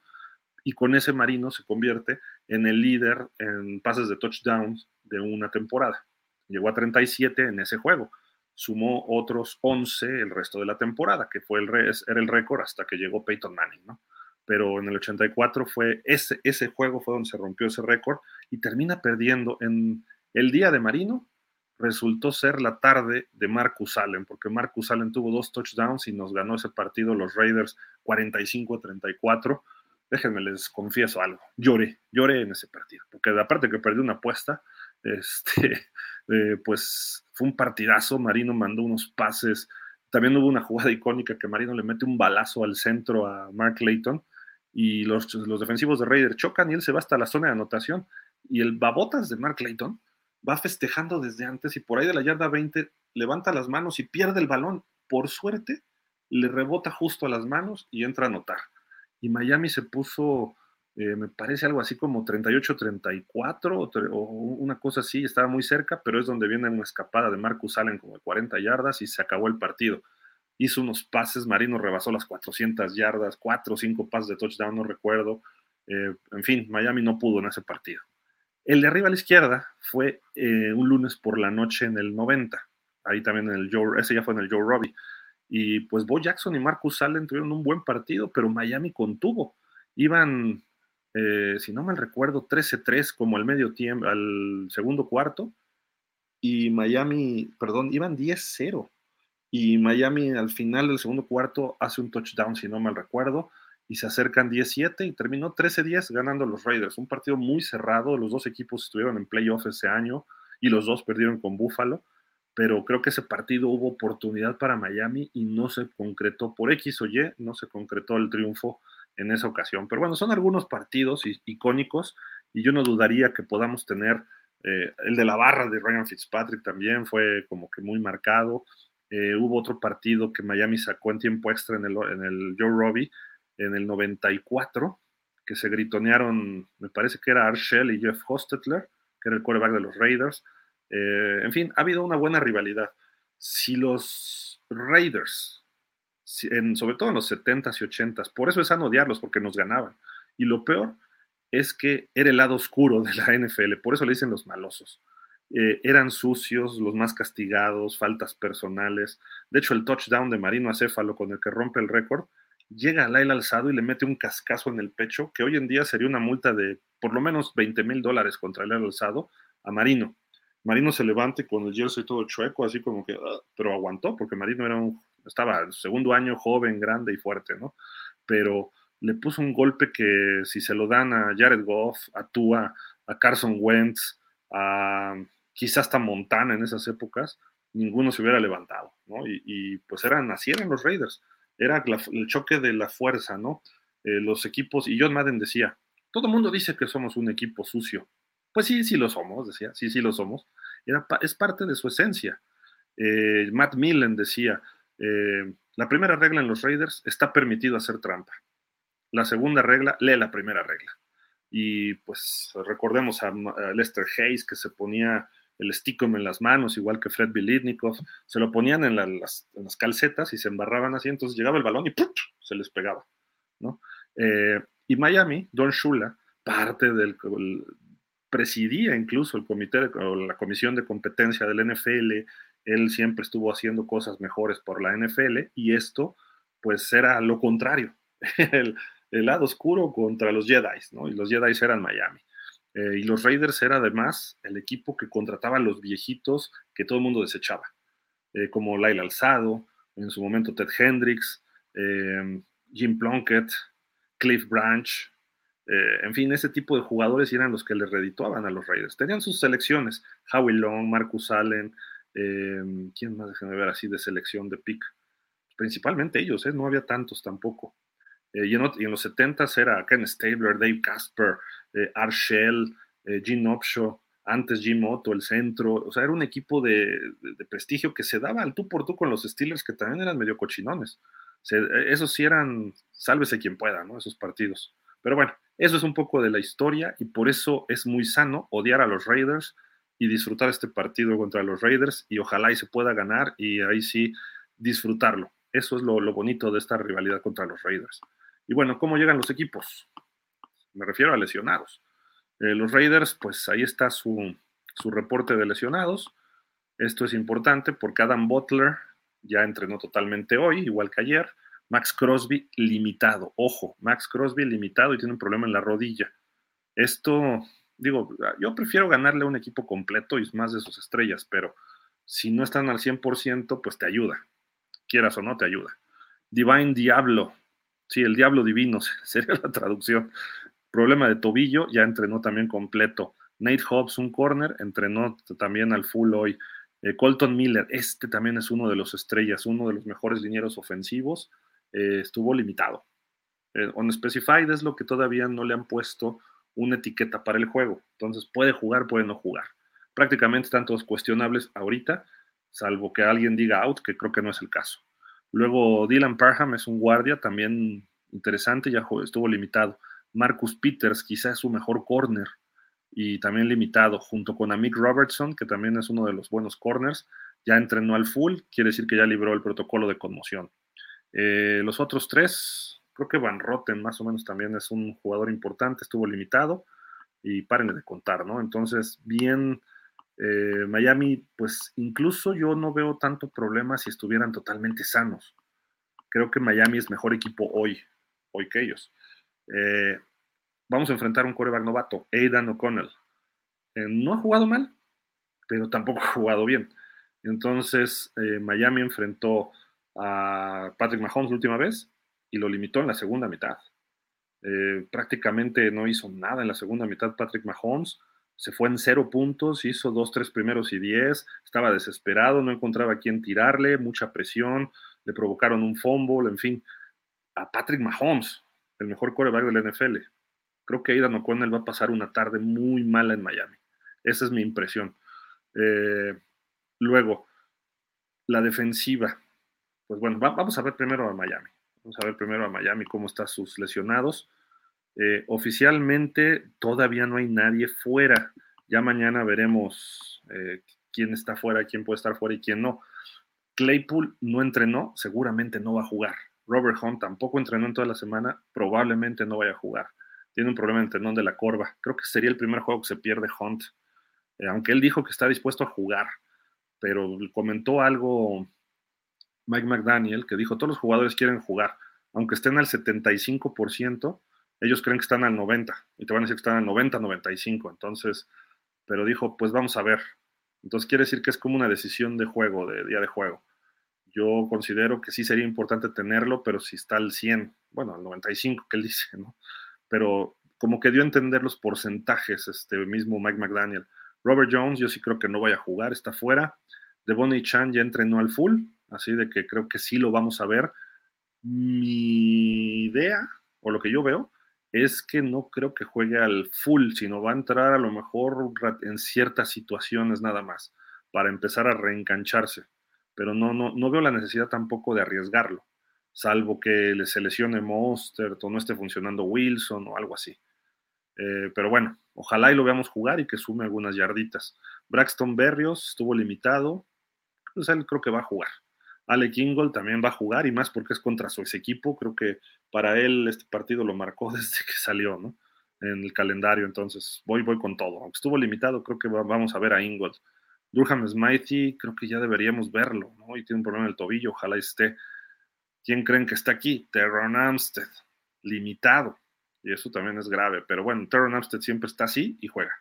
y con ese Marino se convierte en el líder en pases de touchdowns de una temporada. Llegó a 37 en ese juego sumó otros 11 el resto de la temporada, que fue el, era el récord hasta que llegó Peyton Manning, ¿no? Pero en el 84 fue ese, ese juego fue donde se rompió ese récord y termina perdiendo en el día de Marino, resultó ser la tarde de Marcus Allen, porque Marcus Allen tuvo dos touchdowns y nos ganó ese partido los Raiders 45-34. Déjenme les confieso algo, lloré, lloré en ese partido, porque aparte que perdí una apuesta, este, eh, pues fue un partidazo, Marino mandó unos pases, también hubo una jugada icónica que Marino le mete un balazo al centro a Mark Layton y los, los defensivos de Raider chocan y él se va hasta la zona de anotación y el babotas de Mark Layton va festejando desde antes y por ahí de la yarda 20 levanta las manos y pierde el balón. Por suerte, le rebota justo a las manos y entra a anotar. Y Miami se puso eh, me parece algo así como 38-34 o, una cosa así, estaba muy cerca, pero es donde viene una escapada de Marcus Allen como de 40 yardas y se acabó el partido. Hizo unos pases, Marino rebasó las 400 yardas, 4 o 5 pases de touchdown, no recuerdo. Eh, en fin, Miami no pudo en ese partido. El de arriba a la izquierda fue eh, un lunes por la noche en el 90, ahí también en el Joe, ese ya fue en el Joe Robbie. Y pues Bo Jackson y Marcus Allen tuvieron un buen partido, pero Miami contuvo. Iban eh, si no mal recuerdo, 13-3 como al medio tiempo, al segundo cuarto, y Miami, perdón, iban 10-0. Y Miami al final del segundo cuarto hace un touchdown, si no mal recuerdo, y se acercan 17 y terminó 13-10 ganando los Raiders. Un partido muy cerrado, los dos equipos estuvieron en playoff ese año y los dos perdieron con Buffalo, pero creo que ese partido hubo oportunidad para Miami y no se concretó por X o Y, no se concretó el triunfo en esa ocasión. Pero bueno, son algunos partidos icónicos y yo no dudaría que podamos tener eh, el de la barra de Ryan Fitzpatrick también fue como que muy marcado. Eh, hubo otro partido que Miami sacó en tiempo extra en el, en el Joe Robbie en el 94, que se gritonearon, me parece que era Arshell y Jeff Hostetler, que era el quarterback de los Raiders. Eh, en fin, ha habido una buena rivalidad. Si los Raiders sobre todo en los 70s y 80s. Por eso es sano odiarlos, porque nos ganaban. Y lo peor es que era el lado oscuro de la NFL, por eso le dicen los malosos. Eh, eran sucios, los más castigados, faltas personales. De hecho, el touchdown de Marino Acéfalo con el que rompe el récord, llega a Laila Alzado y le mete un cascazo en el pecho, que hoy en día sería una multa de por lo menos 20 mil dólares contra Laila Alzado a Marino. Marino se levante con el jersey todo chueco, así como que, ah", pero aguantó, porque Marino era un estaba segundo año joven, grande y fuerte, ¿no? Pero le puso un golpe que si se lo dan a Jared Goff, a Tua, a Carson Wentz, a quizás hasta Montana en esas épocas, ninguno se hubiera levantado, ¿no? Y, pues eran, así los Raiders, era el choque de la fuerza, ¿no? Eh, los equipos, y John Madden decía, todo el mundo dice que somos un equipo sucio. Pues sí, sí lo somos, decía, sí, sí lo somos. Era, es parte de su esencia. Eh, Matt Millen decía, eh, la primera regla en los Raiders está permitido hacer trampa. La segunda regla, lee la primera regla. Y pues recordemos a, Lester Hayes que se ponía el stickum en las manos, igual que Fred Bilitnikov, se lo ponían en, las, calcetas y se embarraban así, entonces llegaba el balón y se les pegaba. ¿no? Eh, y Miami, Don Shula, parte del, presidía incluso el comité la comisión de competencia del NFL él siempre estuvo haciendo cosas mejores por la NFL y esto pues era lo contrario, el, lado oscuro contra los Jedi, ¿no? Y los Jedi eran Miami. Eh, y los Raiders era además el equipo que contrataba a los viejitos que todo el mundo desechaba, eh, como Lyle Alzado, en su momento Ted Hendricks, em, Jim Plunkett, Cliff Branch, eh, en fin, ese tipo de jugadores eran los que le redituaban a los Raiders. Tenían sus selecciones, Howie Long, Marcus Allen, ¿quién más déjenme ver así de selección de pick? Principalmente ellos, ¿eh? no había tantos tampoco. Eh, y, en, los 70 era Ken Stabler, Dave Casper, eh, Arshell, Gene Opshaw, antes Jim Otto, el centro, o sea, era un equipo de, prestigio que se daba al tú por tú con los Steelers que también eran medio cochinones. esos sí eran, sálvese quien pueda, ¿no? Esos partidos. Pero bueno, eso es un poco de la historia y por eso es muy sano odiar a los Raiders y disfrutar este partido contra los Raiders y ojalá y se pueda ganar y ahí sí disfrutarlo. Eso es lo, bonito de esta rivalidad contra los Raiders. Y bueno, ¿cómo llegan los equipos? Me refiero a lesionados. Eh, los Raiders, pues ahí está su, su reporte de lesionados. Esto es importante porque Adam Butler ya entrenó totalmente hoy, igual que ayer. Max Crosby limitado. Ojo, Max Crosby limitado y tiene un problema en la rodilla. Esto, digo, yo prefiero ganarle a un equipo completo y más de sus estrellas, pero si no están al 100%, pues te ayuda. Quieras o no, te ayuda. Divine Diablo. Sí, el Diablo Divino sería la traducción. Problema de tobillo, ya entrenó también completo. Nate Hobbs, un corner, entrenó también al full hoy. Eh, Colton Miller, este también es uno de los estrellas, uno de los mejores linieros ofensivos. Eh, estuvo limitado. Eh, on specified es lo que todavía no le han puesto una etiqueta para el juego. Entonces puede jugar, puede no jugar. Prácticamente están todos cuestionables ahorita, salvo que alguien diga out, que creo que no es el caso. Luego Dylan Parham es un guardia también interesante, ya estuvo limitado. Marcus Peters quizás es su mejor corner y también limitado, junto con Amik Robertson, que también es uno de los buenos corners, ya entrenó al full, quiere decir que ya libró el protocolo de conmoción. Eh, los otros tres, creo que Van Rotten más o menos también es un jugador importante, estuvo limitado y paren de contar, ¿no? Entonces, bien, eh, Miami, pues incluso yo no veo tanto problema si estuvieran totalmente sanos. Creo que Miami es mejor equipo hoy, hoy que ellos. Eh, vamos a enfrentar un coreback novato, Aidan O'Connell. no ha jugado mal, pero tampoco ha jugado bien. Entonces, Miami enfrentó a Patrick Mahomes la última vez y lo limitó en la segunda mitad. Eh, prácticamente no hizo nada en la segunda mitad Patrick Mahomes. Se fue en cero puntos, hizo dos, tres primeros y diez. Estaba desesperado, no encontraba a quién tirarle, mucha presión, le provocaron un fumble, en fin. A Patrick Mahomes, el mejor quarterback del NFL. Creo que Aidan O'Connell va a pasar una tarde muy mala en Miami. Esa es mi impresión. Eh, luego, la defensiva pues bueno, vamos a ver primero a Miami. Vamos a ver primero a Miami cómo están sus lesionados. Eh, oficialmente todavía no hay nadie fuera. Ya mañana veremos eh, quién está fuera, quién puede estar fuera y quién no. Claypool no entrenó, seguramente no va a jugar. Robert Hunt tampoco entrenó en toda la semana, probablemente no vaya a jugar. Tiene un problema en el tendón de la corva. Creo que sería el primer juego que se pierde Hunt. Eh, aunque él dijo que está dispuesto a jugar, pero comentó algo Mike McDaniel, que dijo, todos los jugadores quieren jugar, aunque estén al 75%, ellos creen que están al 90% y te van a decir que están al 90, 95%. Entonces, pero dijo, pues vamos a ver. Entonces quiere decir que es como una decisión de juego, de día de juego. Yo considero que sí sería importante tenerlo, pero si está al 100, bueno, al 95 que él dice, ¿no? Pero como que dio a entender los porcentajes este mismo Mike McDaniel. Robert Jones, yo sí creo que no vaya a jugar, está fuera. Devonny Chan ya entrenó al full, así de que creo que sí lo vamos a ver. Mi idea, o lo que yo veo, es que no creo que juegue al full, sino va a entrar a lo mejor en ciertas situaciones nada más, para empezar a reengancharse. Pero no, no, no veo la necesidad tampoco de arriesgarlo, salvo que le seleccione Monster o no esté funcionando Wilson o algo así. Eh, pero bueno, ojalá y lo veamos jugar y que sume algunas yarditas. Braxton Berrios estuvo limitado, pues él creo que va a jugar. Alec Ingold también va a jugar y más porque es contra su equipo. Creo que para él este partido lo marcó desde que salió, ¿no? En el calendario, entonces voy, voy con todo. Aunque estuvo limitado, creo que vamos a ver a Ingold. Durham Smithy, creo que ya deberíamos verlo, ¿no? Y tiene un problema en el tobillo, ojalá esté. ¿Quién creen que está aquí? Terron Amstead, limitado. Y eso también es grave. Pero bueno, Terron Amstead siempre está así y juega.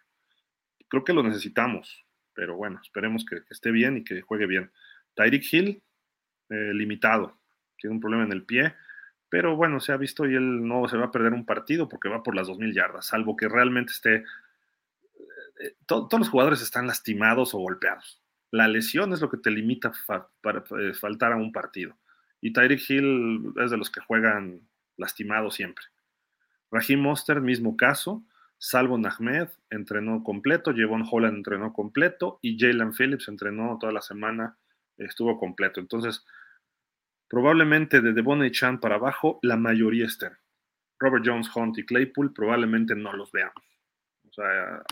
Creo que lo necesitamos. Pero bueno, esperemos que, que esté bien y que juegue bien. Tyreek Hill, eh, limitado, tiene un problema en el pie, pero bueno, se ha visto y él no se va a perder un partido porque va por las 2.000 yardas, salvo que realmente esté... Eh, todos los jugadores están lastimados o golpeados. La lesión es lo que te limita para eh, faltar a un partido. Y Tyreek Hill es de los que juegan lastimado siempre. Raheem Monster, mismo caso. Salvo Ahmed entrenó completo, Jevon Holland entrenó completo y Jalen Phillips entrenó toda la semana, estuvo completo. Entonces, probablemente de Devon Chan para abajo, la mayoría estén. Robert Jones, Hunt y Claypool probablemente no los veamos. O sea,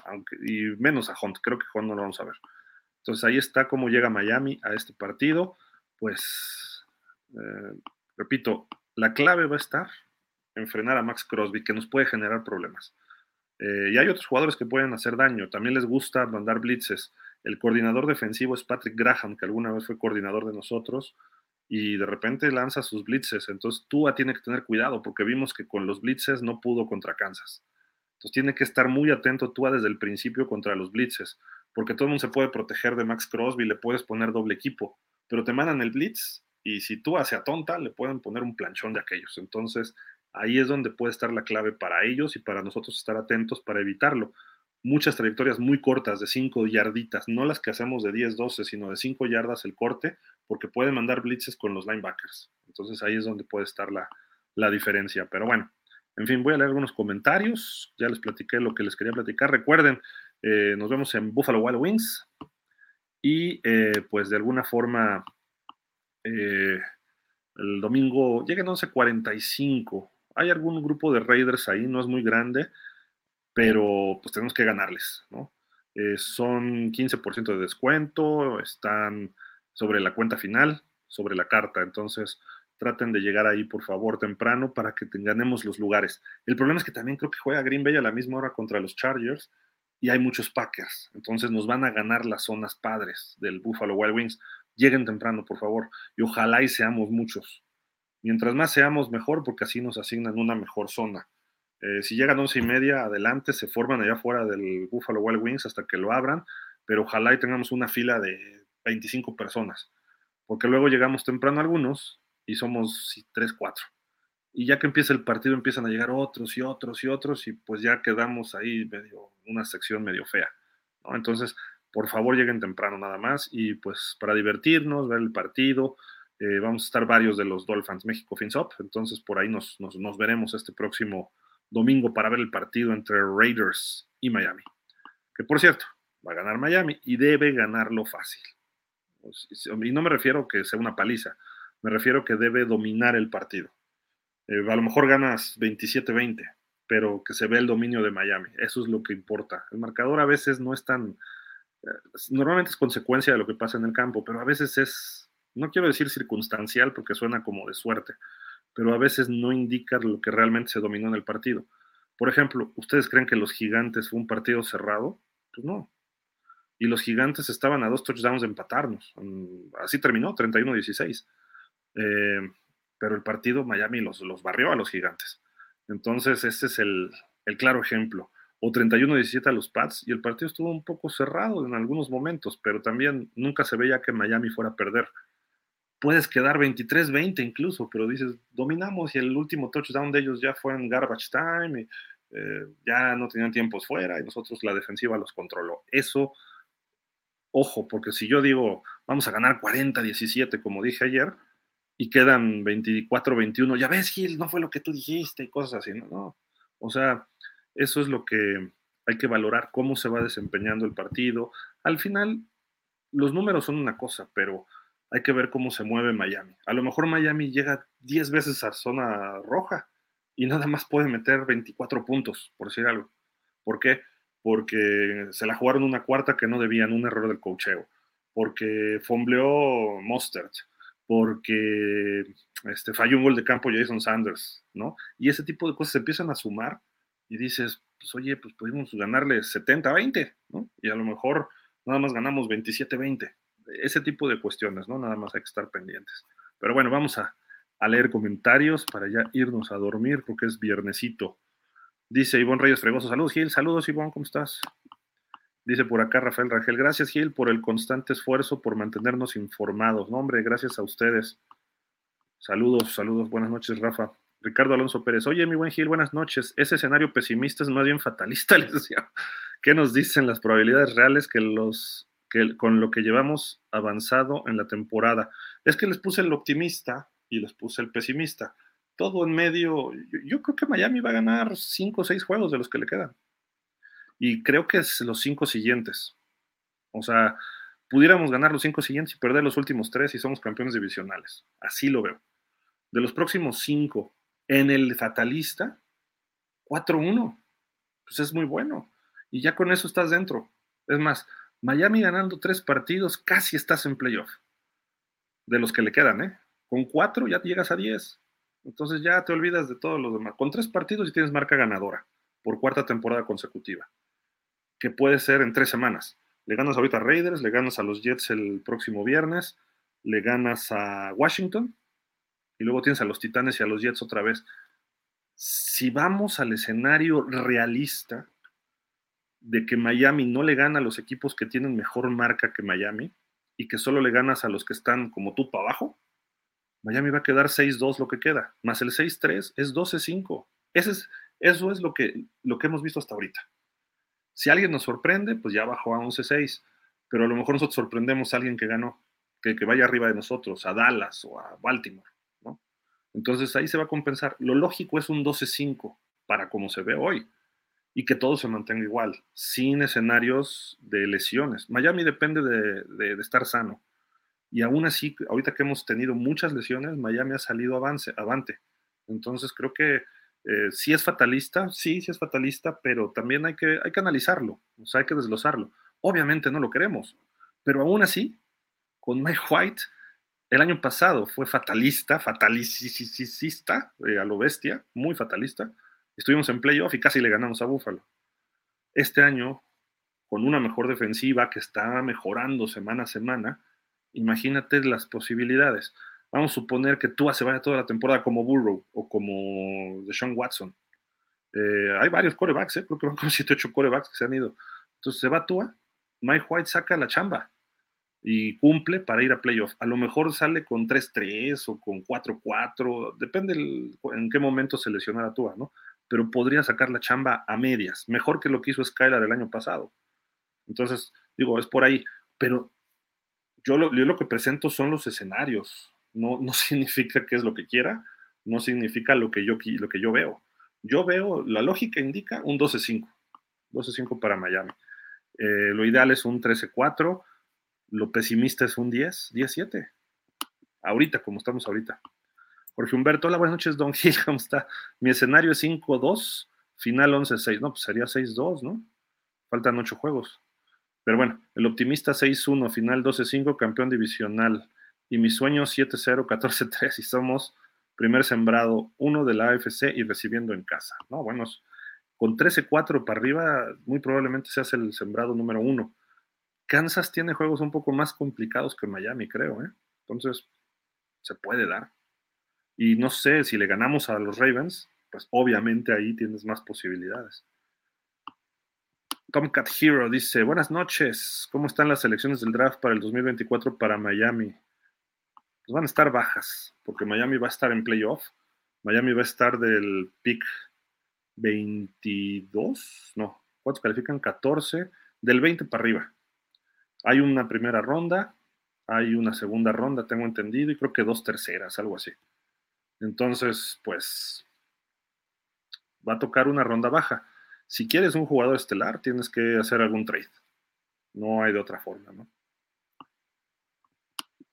y menos a Hunt, creo que Hunt no lo vamos a ver. Entonces ahí está cómo llega Miami a este partido. Pues, eh, repito, la clave va a estar en frenar a Max Crosby, que nos puede generar problemas. Eh, y hay otros jugadores que pueden hacer daño. También les gusta mandar blitzes. El coordinador defensivo es Patrick Graham, que alguna vez fue coordinador de nosotros, y de repente lanza sus blitzes. Entonces Tua tiene que tener cuidado, porque vimos que con los blitzes no pudo contra Kansas. Entonces tiene que estar muy atento Tua desde el principio contra los blitzes, porque todo el mundo se puede proteger de Max Crosby, le puedes poner doble equipo, pero te mandan el blitz y si Tua se atonta, le pueden poner un planchón de aquellos. Entonces Ahí es donde puede estar la clave para ellos y para nosotros estar atentos para evitarlo. Muchas trayectorias muy cortas de 5 yarditas, no las que hacemos de 10, 12, sino de 5 yardas el corte, porque puede mandar blitzes con los linebackers. Entonces ahí es donde puede estar la, la diferencia. Pero bueno, en fin, voy a leer algunos comentarios. Ya les platiqué lo que les quería platicar. Recuerden, eh, nos vemos en Buffalo Wild Wings. Y eh, pues de alguna forma, eh, el domingo lleguen 11.45 hay algún grupo de Raiders ahí, no es muy grande, pero pues tenemos que ganarles, ¿no? Eh, son 15% de descuento, están sobre la cuenta final, sobre la carta, entonces traten de llegar ahí por favor temprano para que ganemos los lugares. El problema es que también creo que juega Green Bay a la misma hora contra los Chargers y hay muchos Packers, entonces nos van a ganar las zonas padres del Buffalo Wild Wings. Lleguen temprano, por favor, y ojalá y seamos muchos. Mientras más seamos, mejor, porque así nos asignan una mejor zona. Eh, si llegan once y media, adelante, se forman allá afuera del Buffalo Wild Wings hasta que lo abran, pero ojalá y tengamos una fila de 25 personas, porque luego llegamos temprano algunos y somos 3, 4. Y ya que empieza el partido empiezan a llegar otros y otros y otros y pues ya quedamos ahí medio, una sección medio fea. Entonces, por favor lleguen temprano nada más y pues para divertirnos, ver el partido, eh, vamos a estar varios de los Dolphins México FinSop, entonces por ahí nos, veremos este próximo domingo para ver el partido entre Raiders y Miami. Que por cierto, va a ganar Miami y debe ganarlo fácil. Pues, y no me refiero que sea una paliza, me refiero que debe dominar el partido. Eh, a lo mejor ganas 27-20, pero que se ve el dominio de Miami. Eso es lo que importa. El marcador a veces no es tan... Eh, normalmente es consecuencia de lo que pasa en el campo, pero a veces es no quiero decir circunstancial porque suena como de suerte, pero a veces no indica lo que realmente se dominó en el partido. Por ejemplo, ¿ustedes creen que los gigantes fue un partido cerrado? Pues no. Y los gigantes estaban a dos touchdowns de empatarnos. Así terminó, 31-16. Eh, pero el partido Miami los, los barrió a los gigantes. Entonces, ese es el, el claro ejemplo. O 31-17 a los Pats y el partido estuvo un poco cerrado en algunos momentos, pero también nunca se veía que Miami fuera a perder puedes quedar 23-20 incluso, pero dices, dominamos y el último touchdown de ellos ya fue en garbage time, y, eh, ya no tenían tiempos fuera y nosotros la defensiva los controló. Eso, ojo, porque si yo digo, vamos a ganar 40-17 como dije ayer, y quedan 24-21, ya ves, Gil, no fue lo que tú dijiste y cosas así, ¿no? no. O sea, eso es lo que hay que valorar, cómo se va desempeñando el partido. Al final, los números son una cosa, pero hay que ver cómo se mueve Miami. A lo mejor Miami llega 10 veces a zona roja y nada más puede meter 24 puntos, por decir algo. ¿Por qué? Porque se la jugaron una cuarta que no debían, un error del cocheo. Porque fombleó Mostert. Porque este, falló un gol de campo Jason Sanders, ¿no? Y ese tipo de cosas se empiezan a sumar y dices, pues oye, pues pudimos ganarle 70-20, ¿no? Y a lo mejor nada más ganamos 27-20 ese tipo de cuestiones, ¿no? Nada más hay que estar pendientes. Pero bueno, vamos a, leer comentarios para ya irnos a dormir porque es viernesito. Dice Ivonne Reyes Fregoso, saludos Gil, saludos Ivonne, ¿cómo estás? Dice por acá Rafael Rangel, gracias Gil por el constante esfuerzo por mantenernos informados. No, hombre, gracias a ustedes. Saludos, saludos, buenas noches Rafa. Ricardo Alonso Pérez, oye, mi buen Gil, buenas noches. Ese escenario pesimista es más bien fatalista, les decía. ¿Qué nos dicen las probabilidades reales que los con lo que llevamos avanzado en la temporada? Es que les puse el optimista y les puse el pesimista. Todo en medio. Yo, yo creo que Miami va a ganar cinco o seis juegos de los que le quedan. Y creo que es los cinco siguientes. O sea, pudiéramos ganar los cinco siguientes y perder los últimos tres y somos campeones divisionales. Así lo veo. De los próximos cinco en el fatalista, 4-1. Pues es muy bueno. Y ya con eso estás dentro. Es más, Miami ganando tres partidos, casi estás en playoff. De los que le quedan, ¿eh? Con cuatro ya llegas a 10. Entonces ya te olvidas de todos los demás. Con tres partidos y tienes marca ganadora por cuarta temporada consecutiva. Que puede ser en tres semanas. Le ganas ahorita a Raiders, le ganas a los Jets el próximo viernes, le ganas a Washington y luego tienes a los Titanes y a los Jets otra vez. Si vamos al escenario realista de que Miami no le gana a los equipos que tienen mejor marca que Miami y que solo le ganas a los que están como tú para abajo, Miami va a quedar 6-2 lo que queda, más el 6-3 es 12-5. Es, eso es lo que, lo que hemos visto hasta ahorita. Si alguien nos sorprende, pues ya bajó a 11-6, pero a lo mejor nosotros sorprendemos a alguien que ganó, que, que vaya arriba de nosotros, a Dallas o a Baltimore. Entonces ahí se va a compensar. Lo lógico es un 12-5 para como se ve hoy y que todo se mantenga igual, sin escenarios de lesiones. Miami depende de, estar sano. Y aún así, ahorita que hemos tenido muchas lesiones, Miami ha salido avance, avante. Entonces creo que eh, sí es fatalista, sí, sí es fatalista, pero también hay que, hay que analizarlo, o sea, hay que desglosarlo. Obviamente no lo queremos, pero aún así, con Mike White el año pasado fue fatalista, fatalicista, eh, a lo bestia, muy fatalista. Estuvimos en playoff y casi le ganamos a Buffalo. Este año, con una mejor defensiva que está mejorando semana a semana, imagínate las posibilidades. Vamos a suponer que Tua se vaya toda la temporada como Burrow o como Deshaun Watson. Eh, hay varios corebacks, ¿eh? creo que van como 7, 8 corebacks que se han ido. Entonces se va Tua, Mike White saca la chamba y cumple para ir a playoff. A lo mejor sale con 3-3 o con 4-4, depende en qué momento se lesionara Tua, ¿no? Pero podría sacar la chamba a medias, mejor que lo que hizo Skylar el año pasado. Entonces, digo, es por ahí, pero yo lo, lo que presento son los escenarios, no, no significa que es lo que quiera, no significa lo que yo, lo que yo veo. Yo veo, la lógica indica un 12-5, 12-5 para Miami. Eh, lo ideal es un 13-4 lo pesimista es un 10, 10-7. Ahorita, como estamos ahorita. Jorge Humberto, hola, buenas noches, Don Gil, ¿cómo está? Mi escenario es 5-2, final 11-6. No, pues sería 6-2, ¿no? Faltan 8 juegos. Pero bueno, el optimista 6-1, final 12-5, campeón divisional. Y mi sueño 7-0, 14-3. Y somos primer sembrado 1 de la AFC y recibiendo en casa. No, bueno, con 13-4 para arriba, muy probablemente seas el sembrado número 1 Kansas tiene juegos un poco más complicados que Miami, creo, ¿eh? Entonces, se puede dar. Y no sé, si le ganamos a los Ravens, pues obviamente ahí tienes más posibilidades. Tomcat Hero dice, buenas noches, ¿cómo están las elecciones del draft para el 2024 para Miami? Pues van a estar bajas, porque Miami va a estar en playoff. Miami va a estar del pick 22, no, ¿cuántos califican? 14, del 20 para arriba. Hay una primera ronda, hay una segunda ronda, tengo entendido, y creo que dos terceras, algo así. Entonces, pues, va a tocar una ronda baja. Si quieres un jugador estelar, tienes que hacer algún trade. No hay de otra forma, ¿no?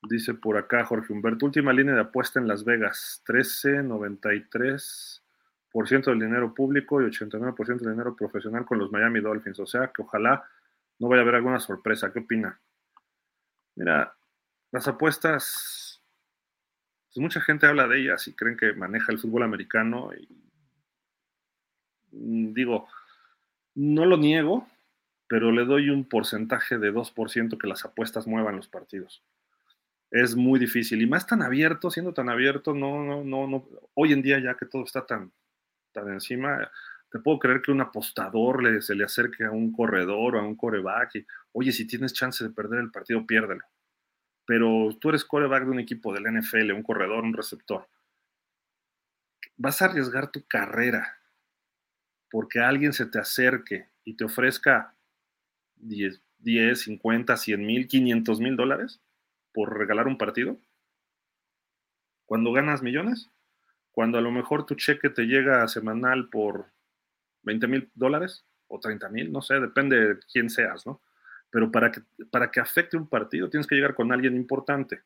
Dice por acá Jorge Humberto, última línea de apuesta en Las Vegas, 13, 93% del dinero público y 89% del dinero profesional con los Miami Dolphins. O sea que ojalá no vaya a haber alguna sorpresa. ¿Qué opina? Mira, las apuestas, mucha gente habla de ellas y creen que maneja el fútbol americano y mm, digo, no lo niego, pero le doy un porcentaje de 2% que las apuestas muevan los partidos. Es muy difícil y más tan abierto, siendo tan abierto, no, no, no, no. Hoy en día ya que todo está tan, tan encima, te puedo creer que un apostador le, se le acerque a un corredor o a un coreback y, oye, si tienes chance de perder el partido, piérdelo. Pero tú eres coreback de un equipo del NFL, un corredor, un receptor. vas a arriesgar tu carrera porque alguien se te acerque y te ofrezca 10, 10 50, 100 mil, 500 mil dólares por regalar un partido? Cuando ganas millones, cuando a lo mejor tu cheque te llega semanal por 20 mil dólares o 30 mil, no sé, depende de quién seas, ¿no? Pero para que, para que afecte un partido tienes que llegar con alguien importante.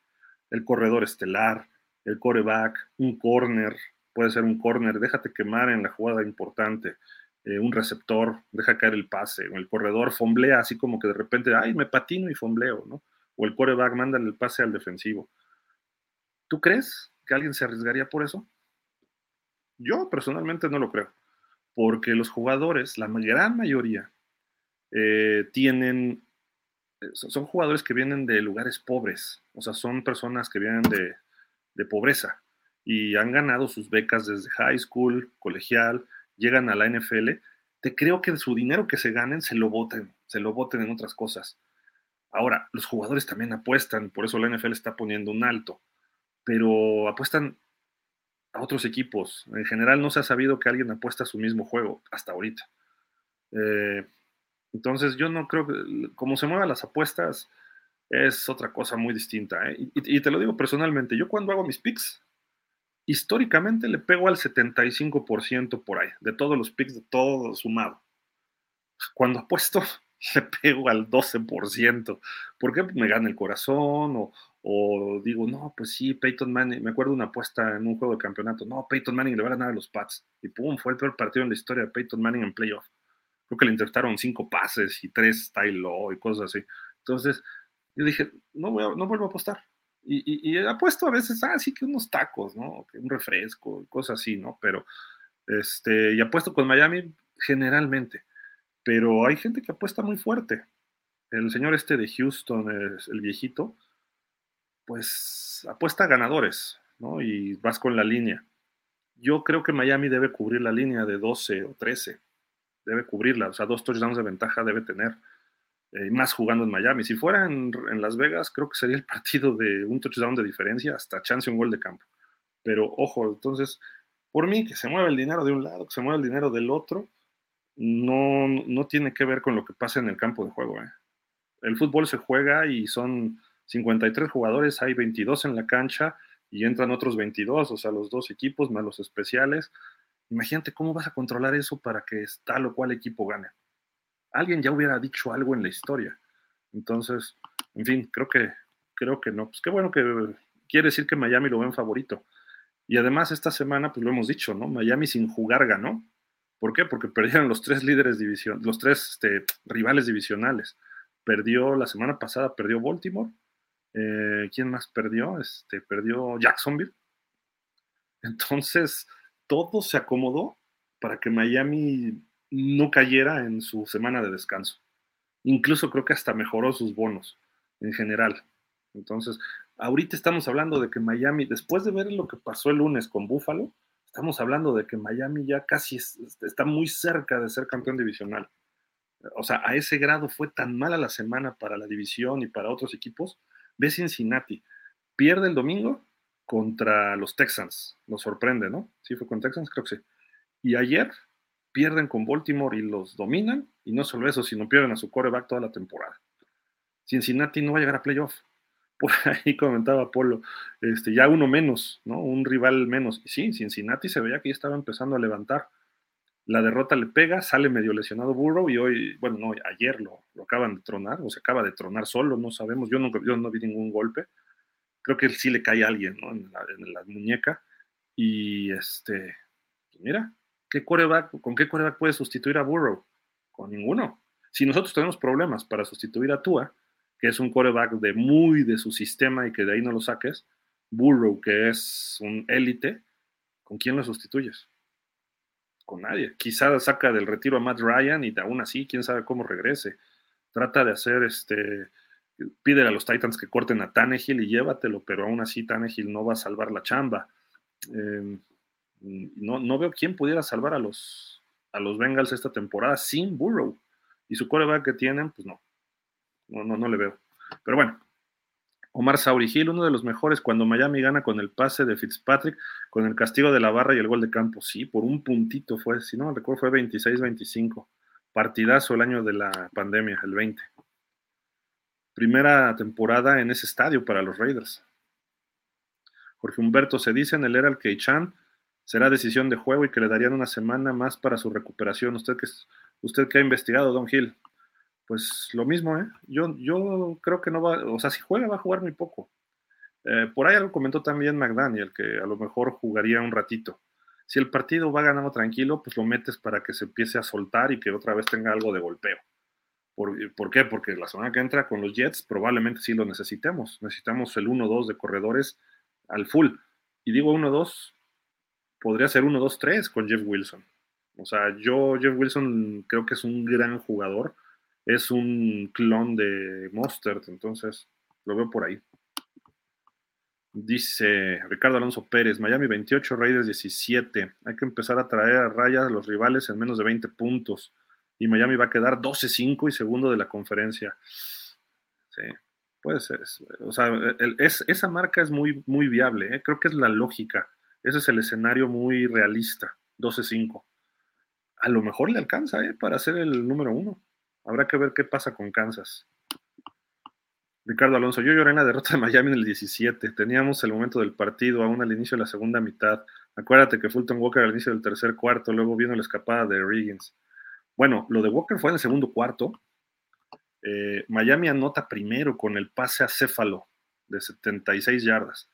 El corredor estelar, el coreback, un corner, puede ser un corner, déjate quemar en la jugada importante, eh, un receptor, deja caer el pase, o el corredor fomblea así como que de repente, ay, me patino y fombleo, ¿no? O el coreback manda el pase al defensivo. ¿Tú crees que alguien se arriesgaría por eso? Yo personalmente no lo creo, porque los jugadores, la gran mayoría, eh, tienen, son jugadores que vienen de lugares pobres, o sea, son personas que vienen de, de pobreza y han ganado sus becas desde high school, colegial, llegan a la NFL, te creo que su dinero que se ganen se lo voten, se lo voten en otras cosas. Ahora, los jugadores también apuestan, por eso la NFL está poniendo un alto, pero apuestan a otros equipos. En general no se ha sabido que alguien apuesta a su mismo juego hasta ahorita. Eh, entonces yo no creo que, como se muevan las apuestas, es otra cosa muy distinta. ¿eh? Y, y, te lo digo personalmente, yo cuando hago mis picks, históricamente le pego al 75% por ahí, de todos los picks, de todo sumado. Cuando apuesto, le pego al 12%. ¿Por qué? Me gana el corazón o, digo, no, pues sí, Peyton Manning, me acuerdo una apuesta en un juego de campeonato, no, Peyton Manning le va a ganar a los Pats. Y pum, fue el peor partido en la historia de Peyton Manning en playoff. Creo que le intentaron cinco pases y tres low y cosas así. Entonces, yo dije, no, voy a, no vuelvo a apostar. Y, y, apuesto a veces, ah, sí que unos tacos, ¿no? Un refresco, cosas así, ¿no? Pero, este, y apuesto con Miami generalmente. Pero hay gente que apuesta muy fuerte. El señor este de Houston, el viejito, pues apuesta a ganadores, ¿no? Y vas con la línea. Yo creo que Miami debe cubrir la línea de 12 o 13. Debe cubrirla, o sea, dos touchdowns de ventaja debe tener. Eh, más jugando en Miami. Si fuera en, Las Vegas, creo que sería el partido de un touchdown de diferencia, hasta chance un gol de campo. Pero ojo, entonces, por mí, que se mueva el dinero de un lado, que se mueva el dinero del otro, no, no tiene que ver con lo que pasa en el campo de juego. ¿eh? El fútbol se juega y son 53 jugadores, hay 22 en la cancha y entran otros 22, o sea, los dos equipos más los especiales. Imagínate cómo vas a controlar eso para que tal o cual equipo gane alguien ya hubiera dicho algo en la historia. Entonces, en fin, creo que, creo que no. Pues qué bueno que quiere decir que Miami lo ven favorito. Y además esta semana, pues lo hemos dicho, ¿no? Miami sin jugar ganó. ¿Por qué? Porque perdieron los tres líderes división, los tres este, rivales divisionales. Perdió la semana pasada, perdió Baltimore. Eh, ¿Quién más perdió? Este, perdió Jacksonville. Entonces, todo se acomodó para que Miami no cayera en su semana de descanso. Incluso creo que hasta mejoró sus bonos en general. Entonces, ahorita estamos hablando de que Miami, después de ver lo que pasó el lunes con Buffalo, estamos hablando de que Miami ya casi está muy cerca de ser campeón divisional. O sea, a ese grado fue tan mala la semana para la división y para otros equipos. Ve Cincinnati, pierde el domingo contra los Texans. Nos sorprende, ¿no? Sí, fue con Texans, creo que sí. Y ayer pierden con Baltimore y los dominan, y no solo eso, sino pierden a su coreback toda la temporada. Cincinnati no va a llegar a playoff. Por ahí comentaba Polo, este, ya uno menos, ¿no? Un rival menos. Y sí, Cincinnati se veía que ya estaba empezando a levantar. La derrota le pega, sale medio lesionado Burrow y hoy, bueno, no, ayer lo, lo acaban de tronar, o se acaba de tronar solo, no sabemos, yo no, yo no vi ningún golpe. Creo que sí le cae a alguien, ¿no? En la, muñeca. Y este, pues mira, ¿Con qué coreback puede sustituir a Burrow? Con ninguno. Si nosotros tenemos problemas para sustituir a Tua, que es un coreback de muy de su sistema y que de ahí no lo saques, Burrow, que es un élite, ¿con quién lo sustituyes? Con nadie. Quizá saca del retiro a Matt Ryan y aún así, quién sabe cómo regrese. Trata de hacer este. Pide a los Titans que corten a Tannehill y llévatelo, pero aún así Tannehill no va a salvar la chamba. Eh, no, no veo quién pudiera salvar a los, a los Bengals esta temporada sin Burrow. Y su coreback que tienen, pues no. No, no, no le veo. Pero bueno, Omar Saurigil, uno de los mejores cuando Miami gana con el pase de Fitzpatrick, con el castigo de la barra y el gol de campo. Sí, por un puntito fue, si no recuerdo, fue 26-25. Partidazo el año de la pandemia, el 20. Primera temporada en ese estadio para los Raiders. Jorge Humberto se dice en el era el Keichan será decisión de juego y que le darían una semana más para su recuperación. Usted que, usted que ha investigado, Don Gil, pues lo mismo, ¿eh? Yo, yo creo que no va, o sea, si juega va a jugar muy poco. Eh, por ahí algo comentó también McDaniel, que a lo mejor jugaría un ratito. Si el partido va ganando tranquilo, pues lo metes para que se empiece a soltar y que otra vez tenga algo de golpeo. ¿Por, ¿por qué? Porque la semana que entra con los Jets probablemente sí lo necesitemos. Necesitamos el 1-2 de corredores al full. Y digo 1-2 podría ser 1-2-3 con Jeff Wilson. O sea, yo, Jeff Wilson, creo que es un gran jugador. Es un clon de Mostert, entonces lo veo por ahí. Dice Ricardo Alonso Pérez, Miami 28, Raiders 17. Hay que empezar a traer a raya a los rivales en menos de 20 puntos. Y Miami va a quedar 12-5 y segundo de la conferencia. Sí, puede ser. O sea, es, esa marca es muy, muy viable. ¿eh? Creo que es la lógica. Ese es el escenario muy realista, 12-5. A lo mejor le alcanza ¿eh? para ser el número uno. Habrá que ver qué pasa con Kansas. Ricardo Alonso, yo lloré en la derrota de Miami en el 17. Teníamos el momento del partido aún al inicio de la segunda mitad. Acuérdate que Fulton Walker al inicio del tercer cuarto, luego vino la escapada de Riggins. Bueno, lo de Walker fue en el segundo cuarto. Eh, Miami anota primero con el pase a Céfalo de 76 yardas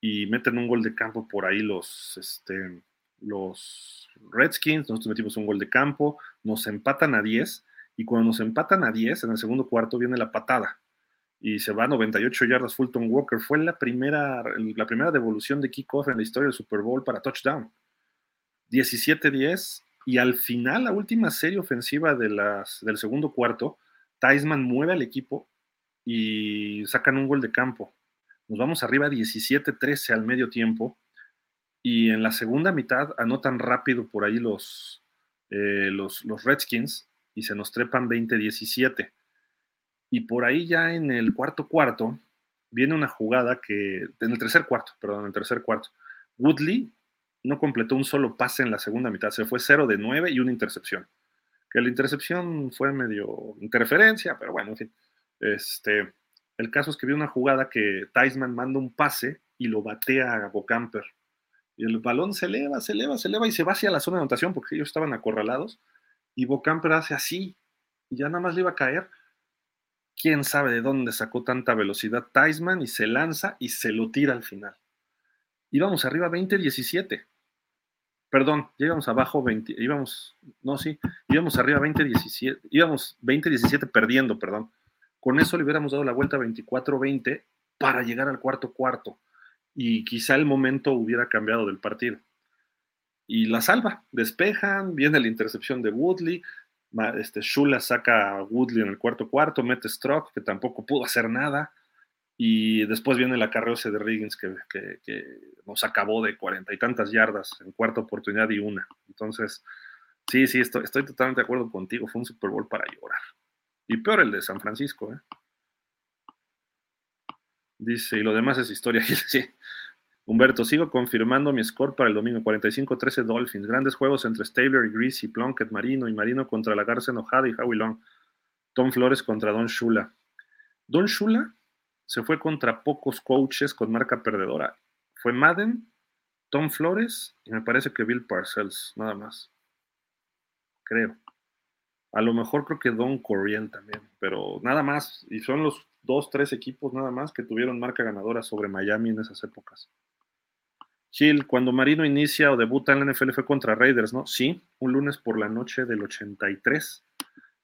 y meten un gol de campo por ahí los, este, los Redskins, nosotros metimos un gol de campo, nos empatan a 10 y cuando nos empatan a 10 en el segundo cuarto viene la patada y se va a 98 yardas Fulton Walker. Fue la primera, la primera devolución de kickoff en la historia del Super Bowl para touchdown. 17-10 y al final, la última serie ofensiva del segundo cuarto, Taisman mueve al equipo y sacan un gol de campo. Nos vamos arriba 17-13 al medio tiempo. Y en la segunda mitad anotan rápido por ahí los, eh, los, los, Redskins y se nos trepan 20-17. Y por ahí ya en el cuarto cuarto viene una jugada que, en el tercer cuarto, perdón, en el tercer cuarto, Woodley no completó un solo pase en la segunda mitad, se fue 0 de 9 y una intercepción. Que la intercepción fue medio interferencia, pero bueno, en fin. Este, el caso es que vi una jugada que Taisman manda un pase y lo batea a Bocamper. Y el balón se eleva, se eleva, se eleva y se va hacia la zona de anotación porque ellos estaban acorralados. Y Bocamper hace así y ya nada más le iba a caer. Quién sabe de dónde sacó tanta velocidad Taisman y se lanza y se lo tira al final. Íbamos arriba 20-17. Perdón, ya íbamos abajo 20, íbamos, no, sí, íbamos arriba 20-17, íbamos 20-17 perdiendo, perdón. Con eso le hubiéramos dado la vuelta 24-20 para llegar al cuarto cuarto y quizá el momento hubiera cambiado del partido. Y la salva, despejan, viene la intercepción de Woodley, este, Shula saca a Woodley en el cuarto cuarto, mete Strock, que tampoco pudo hacer nada, y después viene la carroza de Riggins, que, nos acabó de cuarenta y tantas yardas en cuarta oportunidad y una. Entonces, sí, sí, estoy, estoy totalmente de acuerdo contigo, fue un Super Bowl para llorar. Y peor el de San Francisco, ¿eh? Dice, y lo demás es historia. sí. Humberto, sigo confirmando mi score para el domingo. 45-13 Dolphins. Grandes juegos entre Stabler y Greasy, Plunkett, Marino y Marino contra la Garza enojada y Howie Long. Tom Flores contra Don Shula. Don Shula se fue contra pocos coaches con marca perdedora. Fue Madden, Tom Flores y me parece que Bill Parcells, nada más. Creo. A lo mejor creo que Don Coriel también, pero nada más. Y son los dos, tres equipos nada más que tuvieron marca ganadora sobre Miami en esas épocas. Chill, cuando Marino inicia o debuta en la NFL fue contra Raiders, ¿no? Sí, un lunes por la noche del 83.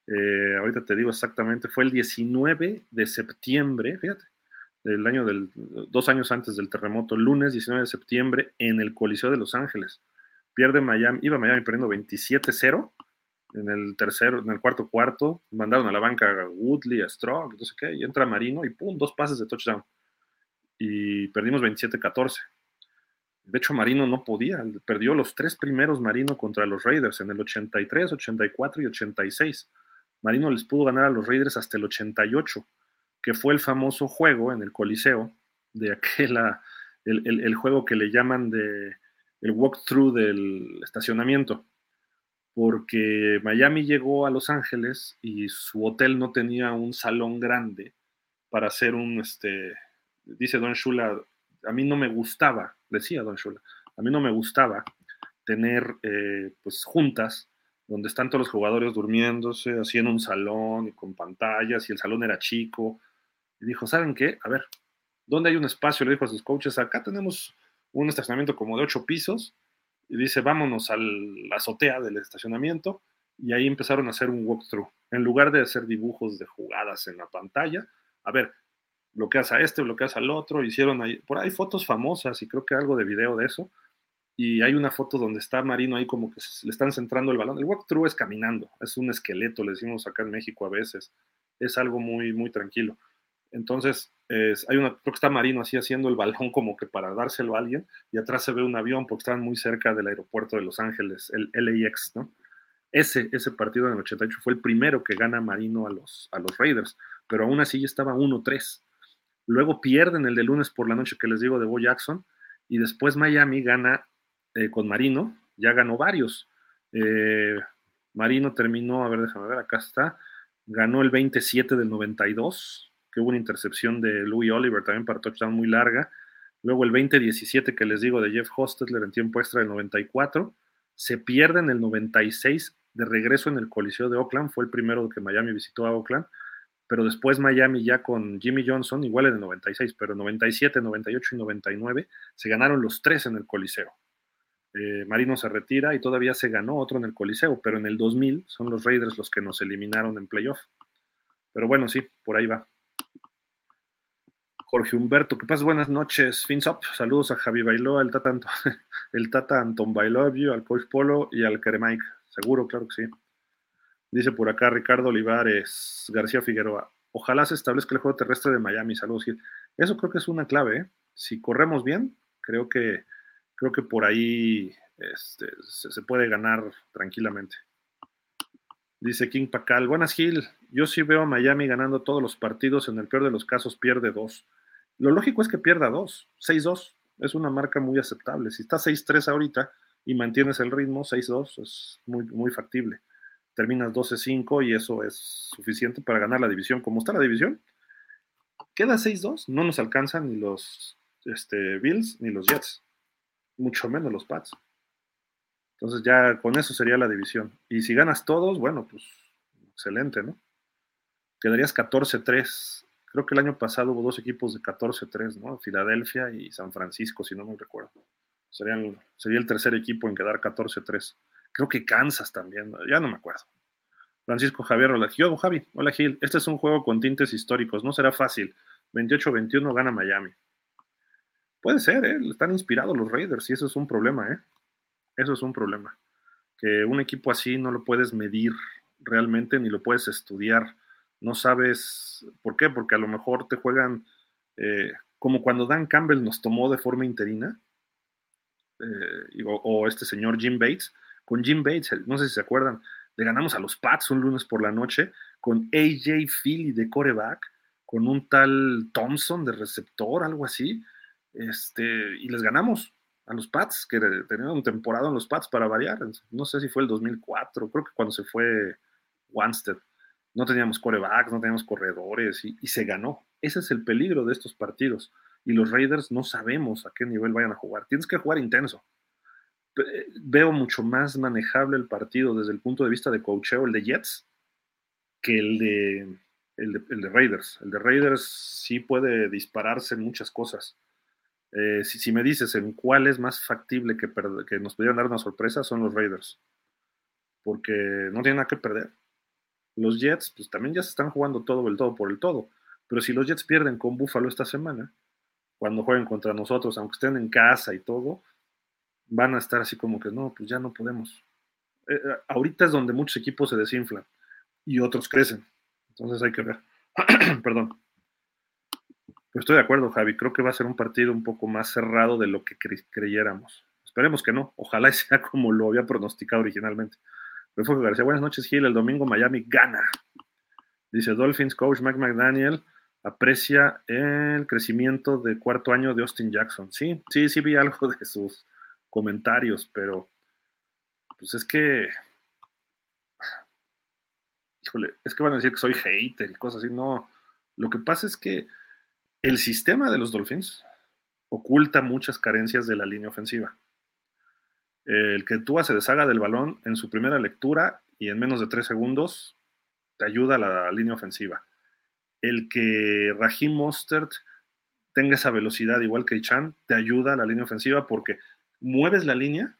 Eh, ahorita te digo exactamente, fue el 19 de septiembre, fíjate, del año del, dos años antes del terremoto, lunes 19 de septiembre en el Coliseo de Los Ángeles. Pierde Miami, iba Miami perdiendo 27-0 en el tercero, en el cuarto cuarto, mandaron a la banca a Woodley, a Strong, no sé qué, y entra Marino y pum, dos pases de touchdown. Y perdimos 27-14. De hecho, Marino no podía, perdió los tres primeros Marino contra los Raiders en el 83, 84 y 86. Marino les pudo ganar a los Raiders hasta el 88. Que fue el famoso juego en el Coliseo, de aquel, el, juego que le llaman de el walkthrough del estacionamiento, porque Miami llegó a Los Ángeles y su hotel no tenía un salón grande para hacer un, este, dice Don Shula, a mí no me gustaba, decía Don Shula, a mí no me gustaba tener eh, pues juntas donde están todos los jugadores durmiéndose, así en un salón y con pantallas, y el salón era chico. Y dijo, ¿saben qué? A ver, ¿dónde hay un espacio? Le dijo a sus coaches, acá tenemos un estacionamiento como de ocho pisos, y dice, vámonos a la azotea del estacionamiento, y ahí empezaron a hacer un walkthrough. En lugar de hacer dibujos de jugadas en la pantalla, a ver, bloqueas a este, bloqueas al otro, hicieron ahí, por ahí fotos famosas, y creo que algo de video de eso, y hay una foto donde está Marino ahí como que le están centrando el balón. El walkthrough es caminando, es un esqueleto, le decimos acá en México a veces. Es algo muy, muy tranquilo. Entonces, hay una, creo que está Marino así haciendo el balón como que para dárselo a alguien, y atrás se ve un avión porque están muy cerca del aeropuerto de Los Ángeles, el LAX, ¿no? Ese, ese partido en el 88 fue el primero que gana Marino a los, a los Raiders, pero aún así ya estaba 1-3. Luego pierden el de lunes por la noche que les digo de Bo Jackson, y después Miami gana eh, con Marino, ya ganó varios. Eh, Marino terminó, a ver, déjame ver, acá está, ganó el 27 del 92, que hubo una intercepción de Louis Oliver también para touchdown muy larga. Luego el 20-17 que les digo de Jeff Hostetler en tiempo extra del 94. Se pierde en el 96 de regreso en el Coliseo de Oakland. Fue el primero que Miami visitó a Oakland. Pero después Miami ya con Jimmy Johnson, igual en el 96, pero 97, 98 y 99, se ganaron los tres en el Coliseo. Eh, Marino se retira y todavía se ganó otro en el Coliseo, pero en el 2000 son los Raiders los que nos eliminaron en playoff. Pero bueno, sí, por ahí va. Jorge Humberto, ¿qué pasa? Buenas noches, Finsop. Saludos a Javi Bailó, el Tata, Anton, el Tata Anton Bailovio, al Coach Polo y al Keremike. Seguro, claro que sí. Dice por acá Ricardo Olivares, García Figueroa. Ojalá se establezca el juego terrestre de Miami. Saludos. Eso creo que es una clave. ¿eh? Si corremos bien, creo que creo que por ahí este, se, puede ganar tranquilamente. Dice King Pacal, buenas Gil, yo sí veo a Miami ganando todos los partidos, en el peor de los casos pierde dos. Lo lógico es que pierda dos, 6-2, es una marca muy aceptable. Si está 6-3 ahorita y mantienes el ritmo, 6-2 es muy, muy factible. Terminas 12-5 y eso es suficiente para ganar la división. Como está la división, queda 6-2, no nos alcanzan ni los este, Bills ni los Jets mucho menos los Pats. Entonces ya con eso sería la división. Y si ganas todos, bueno, pues excelente, ¿no? Quedarías 14-3. Creo que el año pasado hubo dos equipos de 14-3, ¿no? Filadelfia y San Francisco, si no me recuerdo. Sería el tercer equipo en quedar 14-3. Creo que Kansas también, ya no me acuerdo. Francisco Javier, hola, Javi, hola Gil, este es un juego con tintes históricos, no será fácil. 28-21 gana Miami. Puede ser, ¿eh? Están inspirados los Raiders y eso es un problema, ¿eh? Eso es un problema. Que un equipo así no lo puedes medir realmente ni lo puedes estudiar. No sabes por qué, porque a lo mejor te juegan eh, como cuando Dan Campbell nos tomó de forma interina, eh, o, este señor Jim Bates. Con Jim Bates, no sé si se acuerdan, le ganamos a los Pats un lunes por la noche con AJ Philly de coreback, con un tal Thompson de receptor, algo así este, y les ganamos a los Pats, que tenían un temporada en los Pats para variar. No sé si fue el 2004, creo que cuando se fue Wanstead. No teníamos corebacks, no teníamos corredores y, se ganó. Ese es el peligro de estos partidos. Y los Raiders no sabemos a qué nivel vayan a jugar. Tienes que jugar intenso. Veo mucho más manejable el partido desde el punto de vista de coacheo, el de Jets, que el de, el de, Raiders. El de Raiders sí puede dispararse muchas cosas eh, si, me dices en cuál es más factible que, que nos pudieran dar una sorpresa, son los Raiders. Porque no tienen nada que perder. Los Jets, pues también ya se están jugando todo el todo por el todo. Pero si los Jets pierden con Buffalo esta semana, cuando jueguen contra nosotros, aunque estén en casa y todo, van a estar así como que no, pues ya no podemos. Eh, eh, ahorita es donde muchos equipos se desinflan y otros crecen. Entonces hay que ver. Perdón estoy de acuerdo, Javi. Creo que va a ser un partido un poco más cerrado de lo que creyéramos. Esperemos que no. Ojalá sea como lo había pronosticado originalmente. Refugio García, buenas noches, Gil. El domingo Miami gana. Dice Dolphins, coach Mike McDaniel. aprecia el crecimiento de cuarto año de Austin Jackson. Sí, sí, sí vi algo de sus comentarios, pero pues es que, híjole, es que van a decir que soy hater y cosas así. No, lo que pasa es que el sistema de los Dolphins oculta muchas carencias de la línea ofensiva. El que Tua se deshaga del balón en su primera lectura y en menos de tres segundos te ayuda a la línea ofensiva. El que Raheem Mostert tenga esa velocidad igual que Chan te ayuda a la línea ofensiva porque mueves la línea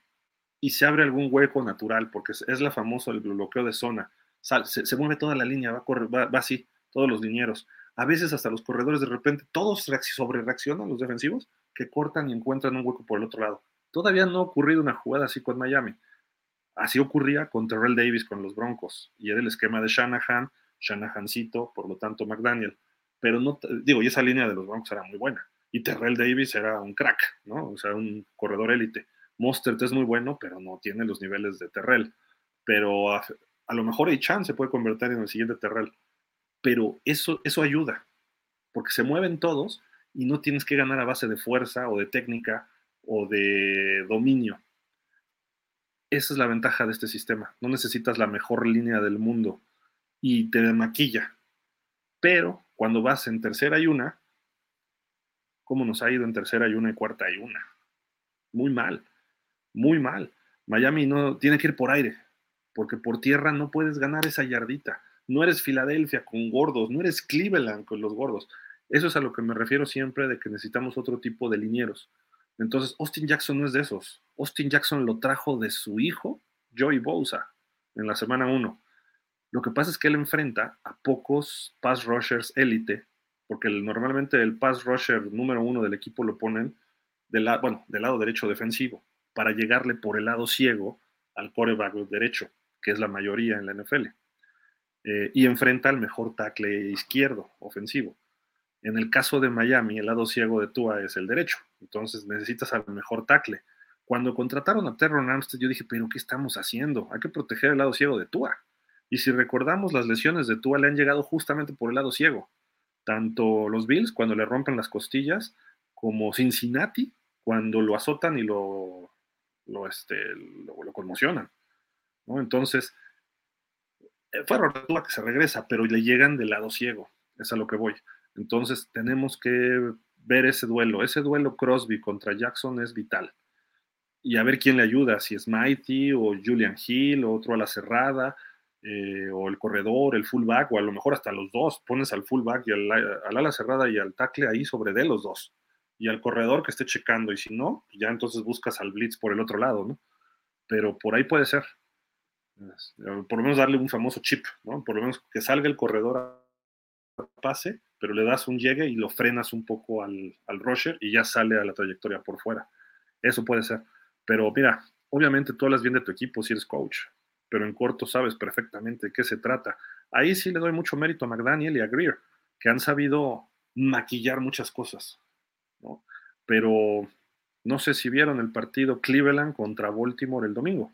y se abre algún hueco natural porque es, la famosa el bloqueo de zona. se, mueve toda la línea, va, va, va así, todos los linieros. A veces hasta los corredores de repente, todos sobre reaccionan los defensivos que cortan y encuentran un hueco por el otro lado. Todavía no ha ocurrido una jugada así con Miami. Así ocurría con Terrell Davis con los Broncos. Y era el esquema de Shanahan, Shanahancito, por lo tanto McDaniel. Pero no, digo, y esa línea de los Broncos era muy buena. Y Terrell Davis era un crack, ¿no? O sea, un corredor élite. Mostert es muy bueno, pero no tiene los niveles de Terrell. Pero a, lo mejor Chan se puede convertir en el siguiente Terrell. Pero eso, eso ayuda, porque se mueven todos y no tienes que ganar a base de fuerza o de técnica o de dominio. Esa es la ventaja de este sistema. No necesitas la mejor línea del mundo y te maquilla. Pero cuando vas en tercera y una, ¿cómo nos ha ido en tercera y una y cuarta y una? Muy mal, muy mal. Miami no tiene que ir por aire, porque por tierra no puedes ganar esa yardita. No eres Filadelfia con gordos, no eres Cleveland con los gordos. Eso es a lo que me refiero siempre de que necesitamos otro tipo de linieros. Entonces, Austin Jackson no es de esos. Austin Jackson lo trajo de su hijo, Joey Bosa, en la semana 1. Lo que pasa es que él enfrenta a pocos pass rushers élite, porque normalmente el pass rusher número uno del equipo lo ponen del, bueno, del lado derecho defensivo, para llegarle por el lado ciego al coreback derecho, que es la mayoría en la NFL. Eh, y enfrenta al mejor tackle izquierdo ofensivo. En el caso de Miami, el lado ciego de Tua es el derecho, entonces necesitas al mejor tackle. Cuando contrataron a Terron Armstead, yo dije, pero ¿qué estamos haciendo? Hay que proteger el lado ciego de Tua. Y si recordamos, las lesiones de Tua le han llegado justamente por el lado ciego. Tanto los Bills, cuando le rompen las costillas, como Cincinnati, cuando lo azotan y lo, lo, este, lo, conmocionan. Entonces, eh, fue Tua que se regresa, pero le llegan del lado ciego. Es a lo que voy. Entonces tenemos que ver ese duelo. Ese duelo Crosby contra Jackson es vital. Y a ver quién le ayuda, si es Mighty o Julian Hill, o otro a la cerrada, eh, o el corredor, el fullback, o a lo mejor hasta los dos. Pones al fullback y al, ala cerrada y al tackle ahí sobre de los dos. Y al corredor que esté checando. Y si no, ya entonces buscas al blitz por el otro lado, ¿no? Pero por ahí puede ser. Por lo menos darle un famoso chip, ¿no? Por lo menos que salga el corredor a pase pero le das un llegue y lo frenas un poco al, al rusher y ya sale a la trayectoria por fuera. Eso puede ser. Pero mira, obviamente tú hablas bien de tu equipo si eres coach, pero en corto sabes perfectamente de qué se trata. Ahí sí le doy mucho mérito a McDaniel y a Greer, que han sabido maquillar muchas cosas. ¿no? Pero no sé si vieron el partido Cleveland contra Baltimore el domingo.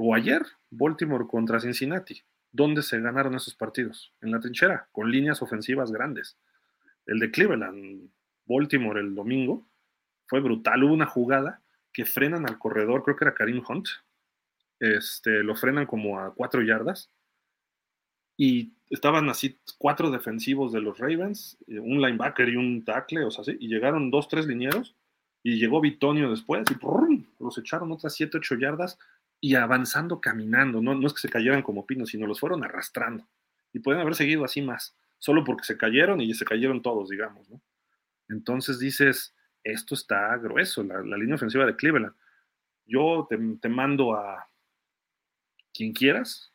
O ayer, Baltimore contra Cincinnati. ¿Dónde se ganaron esos partidos? En la trinchera, con líneas ofensivas grandes. El de Cleveland, Baltimore el domingo, fue brutal. Hubo una jugada que frenan al corredor, creo que era Karim Hunt. Este, lo frenan como a cuatro yardas. Y estaban así cuatro defensivos de los Ravens, eh, un linebacker y un tackle, o sea, así, y llegaron dos, tres linieros, y llegó Bitonio después, y los echaron otras siete, ocho yardas, y avanzando caminando, no, no es que se cayeran como pinos, sino los fueron arrastrando. Y pueden haber seguido así más, solo porque se cayeron y se cayeron todos, digamos. Entonces dices, esto está grueso, la, línea ofensiva de Cleveland. Yo te, mando a quien quieras,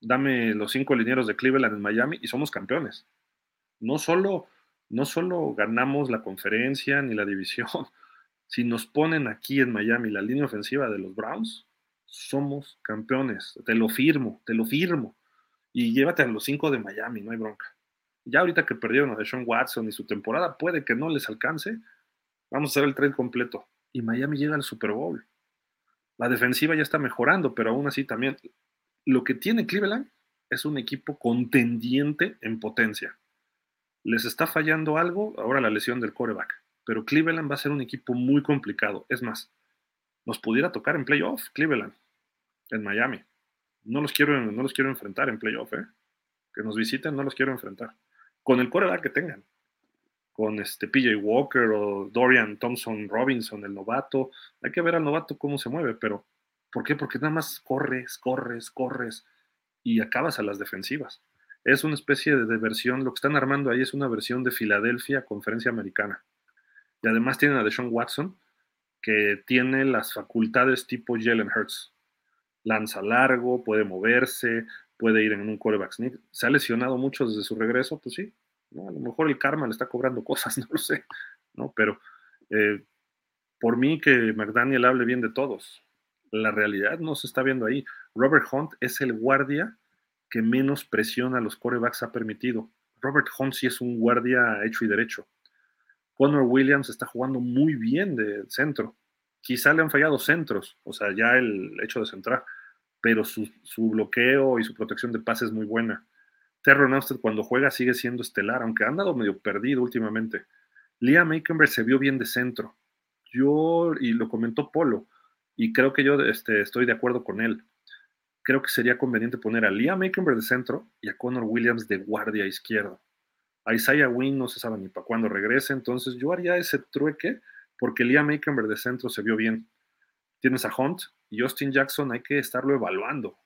dame los cinco linieros de Cleveland en Miami y somos campeones. No solo, no solo ganamos la conferencia ni la división, si nos ponen aquí en Miami la línea ofensiva de los Browns, somos campeones. Te lo firmo, te lo firmo. Y llévate a los cinco de Miami, no hay bronca. Ya ahorita que perdieron a Deshaun Watson y su temporada, puede que no les alcance. Vamos a hacer el tren completo. Y Miami llega al Super Bowl. La defensiva ya está mejorando, pero aún así también. Lo que tiene Cleveland es un equipo contendiente en potencia. Les está fallando algo, ahora la lesión del coreback, pero Cleveland va a ser un equipo muy complicado. Es más, nos pudiera tocar en playoff, Cleveland, en Miami. No los quiero, no los quiero enfrentar en playoff, ¿eh? Que nos visiten, no los quiero enfrentar. Con el coreback que tengan. Con este PJ Walker o Dorian Thompson Robinson, el novato. Hay que ver al novato cómo se mueve, pero ¿por qué? Porque nada más corres, corres, corres y acabas a las defensivas. Es una especie de, versión, lo que están armando ahí es una versión de Filadelfia, conferencia americana. Y además tienen a Deshaun Watson, que tiene las facultades tipo Jalen Hurts. Lanza largo, puede moverse, puede ir en un quarterback sneak. Se ha lesionado mucho desde su regreso, pues sí. A lo mejor el karma le está cobrando cosas, no lo sé. ¿no? Pero eh, por mí que McDaniel hable bien de todos. La realidad no se está viendo ahí. Robert Hunt es el guardia que menos presión a los corebacks ha permitido. Robert Hunt sí es un guardia hecho y derecho. Connor Williams está jugando muy bien de centro. Quizá le han fallado centros, o sea, ya el hecho de centrar, pero su, bloqueo y su protección de pase es muy buena. Terron Armstead cuando juega sigue siendo estelar, aunque ha andado medio perdido últimamente. Liam Aikenberg se vio bien de centro. Yo, y lo comentó Polo, y creo que yo este, estoy de acuerdo con él. Creo que sería conveniente poner a Liam Aikenberg de centro y a Connor Williams de guardia izquierdo. A Isaiah Wynn no se sabe ni para cuándo regrese, entonces yo haría ese trueque porque Liam Aikenberg de centro se vio bien. Tienes a Hunt y Justin Jackson, hay que estarlo evaluando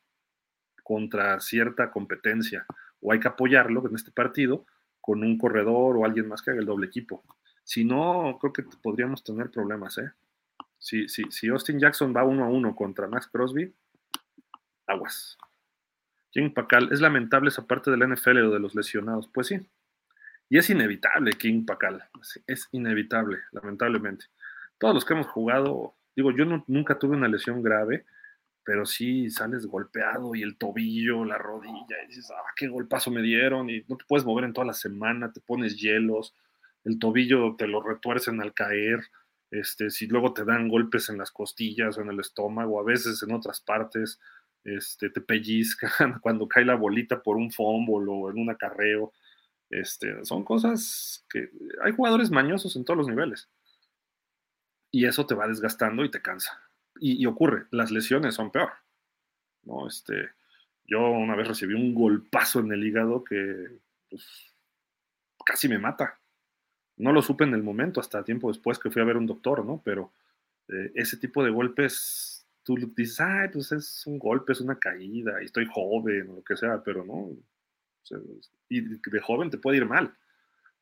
contra cierta competencia o hay que apoyarlo en este partido con un corredor o alguien más que haga el doble equipo. Si no, creo que podríamos tener problemas. ¿eh? Si, si, si Austin Jackson va uno a uno contra Max Crosby, aguas. King Pacal, es lamentable esa parte del NFL o de los lesionados. Pues sí, y es inevitable King Pacal, es inevitable, lamentablemente. Todos los que hemos jugado, digo, yo nunca tuve una lesión grave, pero sí sales golpeado y el tobillo, la rodilla, y dices, ah, qué golpazo me dieron, y no te puedes mover en toda la semana, te pones hielos, el tobillo te lo retuercen al caer, este, si luego te dan golpes en las costillas o en el estómago, a veces en otras partes, este, te pellizcan cuando cae la bolita por un fumble o en un acarreo este, son cosas que hay jugadores mañosos en todos los niveles. Y eso te va desgastando y te cansa. Y, ocurre, las lesiones son peor. ¿no? Este, yo una vez recibí un golpazo en el hígado que pues, casi me mata. No lo supe en el momento, hasta tiempo después que fui a ver un doctor, ¿no? Pero eh, ese tipo de golpes, tú dices, ay, pues es un golpe, es una caída, y estoy joven, o lo que sea, pero no, y de joven te puede ir mal.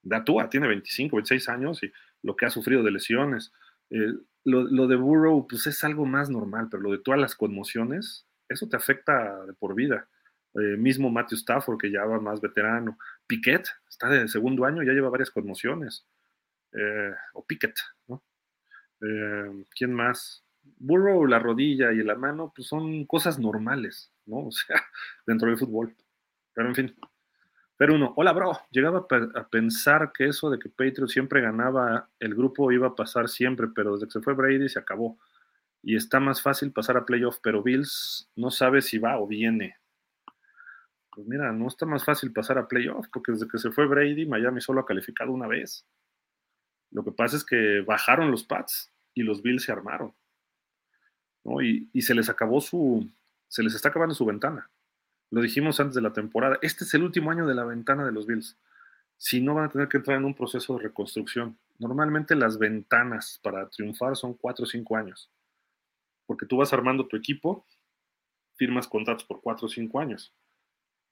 Datua tiene 25, 26 años y lo que ha sufrido de lesiones. Eh, lo, de Burrow, pues es algo más normal, pero lo de todas las conmociones, eso te afecta de por vida. Eh, mismo Matthew Stafford, que ya va más veterano. Piquet, está de segundo año, ya lleva varias conmociones. Eh, o Piquet, ¿no? ¿Quién más? Burrow, la rodilla y la mano, pues son cosas normales, ¿no? O sea, dentro del fútbol. Pero en fin, pero uno, hola bro, llegaba a pensar que eso de que Patriots siempre ganaba, el grupo iba a pasar siempre, pero desde que se fue Brady se acabó. Y está más fácil pasar a playoff, pero Bills no sabe si va o viene. Pues mira, no está más fácil pasar a playoff, porque desde que se fue Brady, Miami solo ha calificado una vez. Lo que pasa es que bajaron los Pats y los Bills se armaron. Y, y se les acabó su, se les está acabando su ventana. Lo dijimos antes de la temporada. Este es el último año de la ventana de los Bills. Si no, van a tener que entrar en un proceso de reconstrucción. Normalmente las ventanas para triunfar son cuatro o cinco años. Porque tú vas armando tu equipo, firmas contratos por cuatro o cinco años.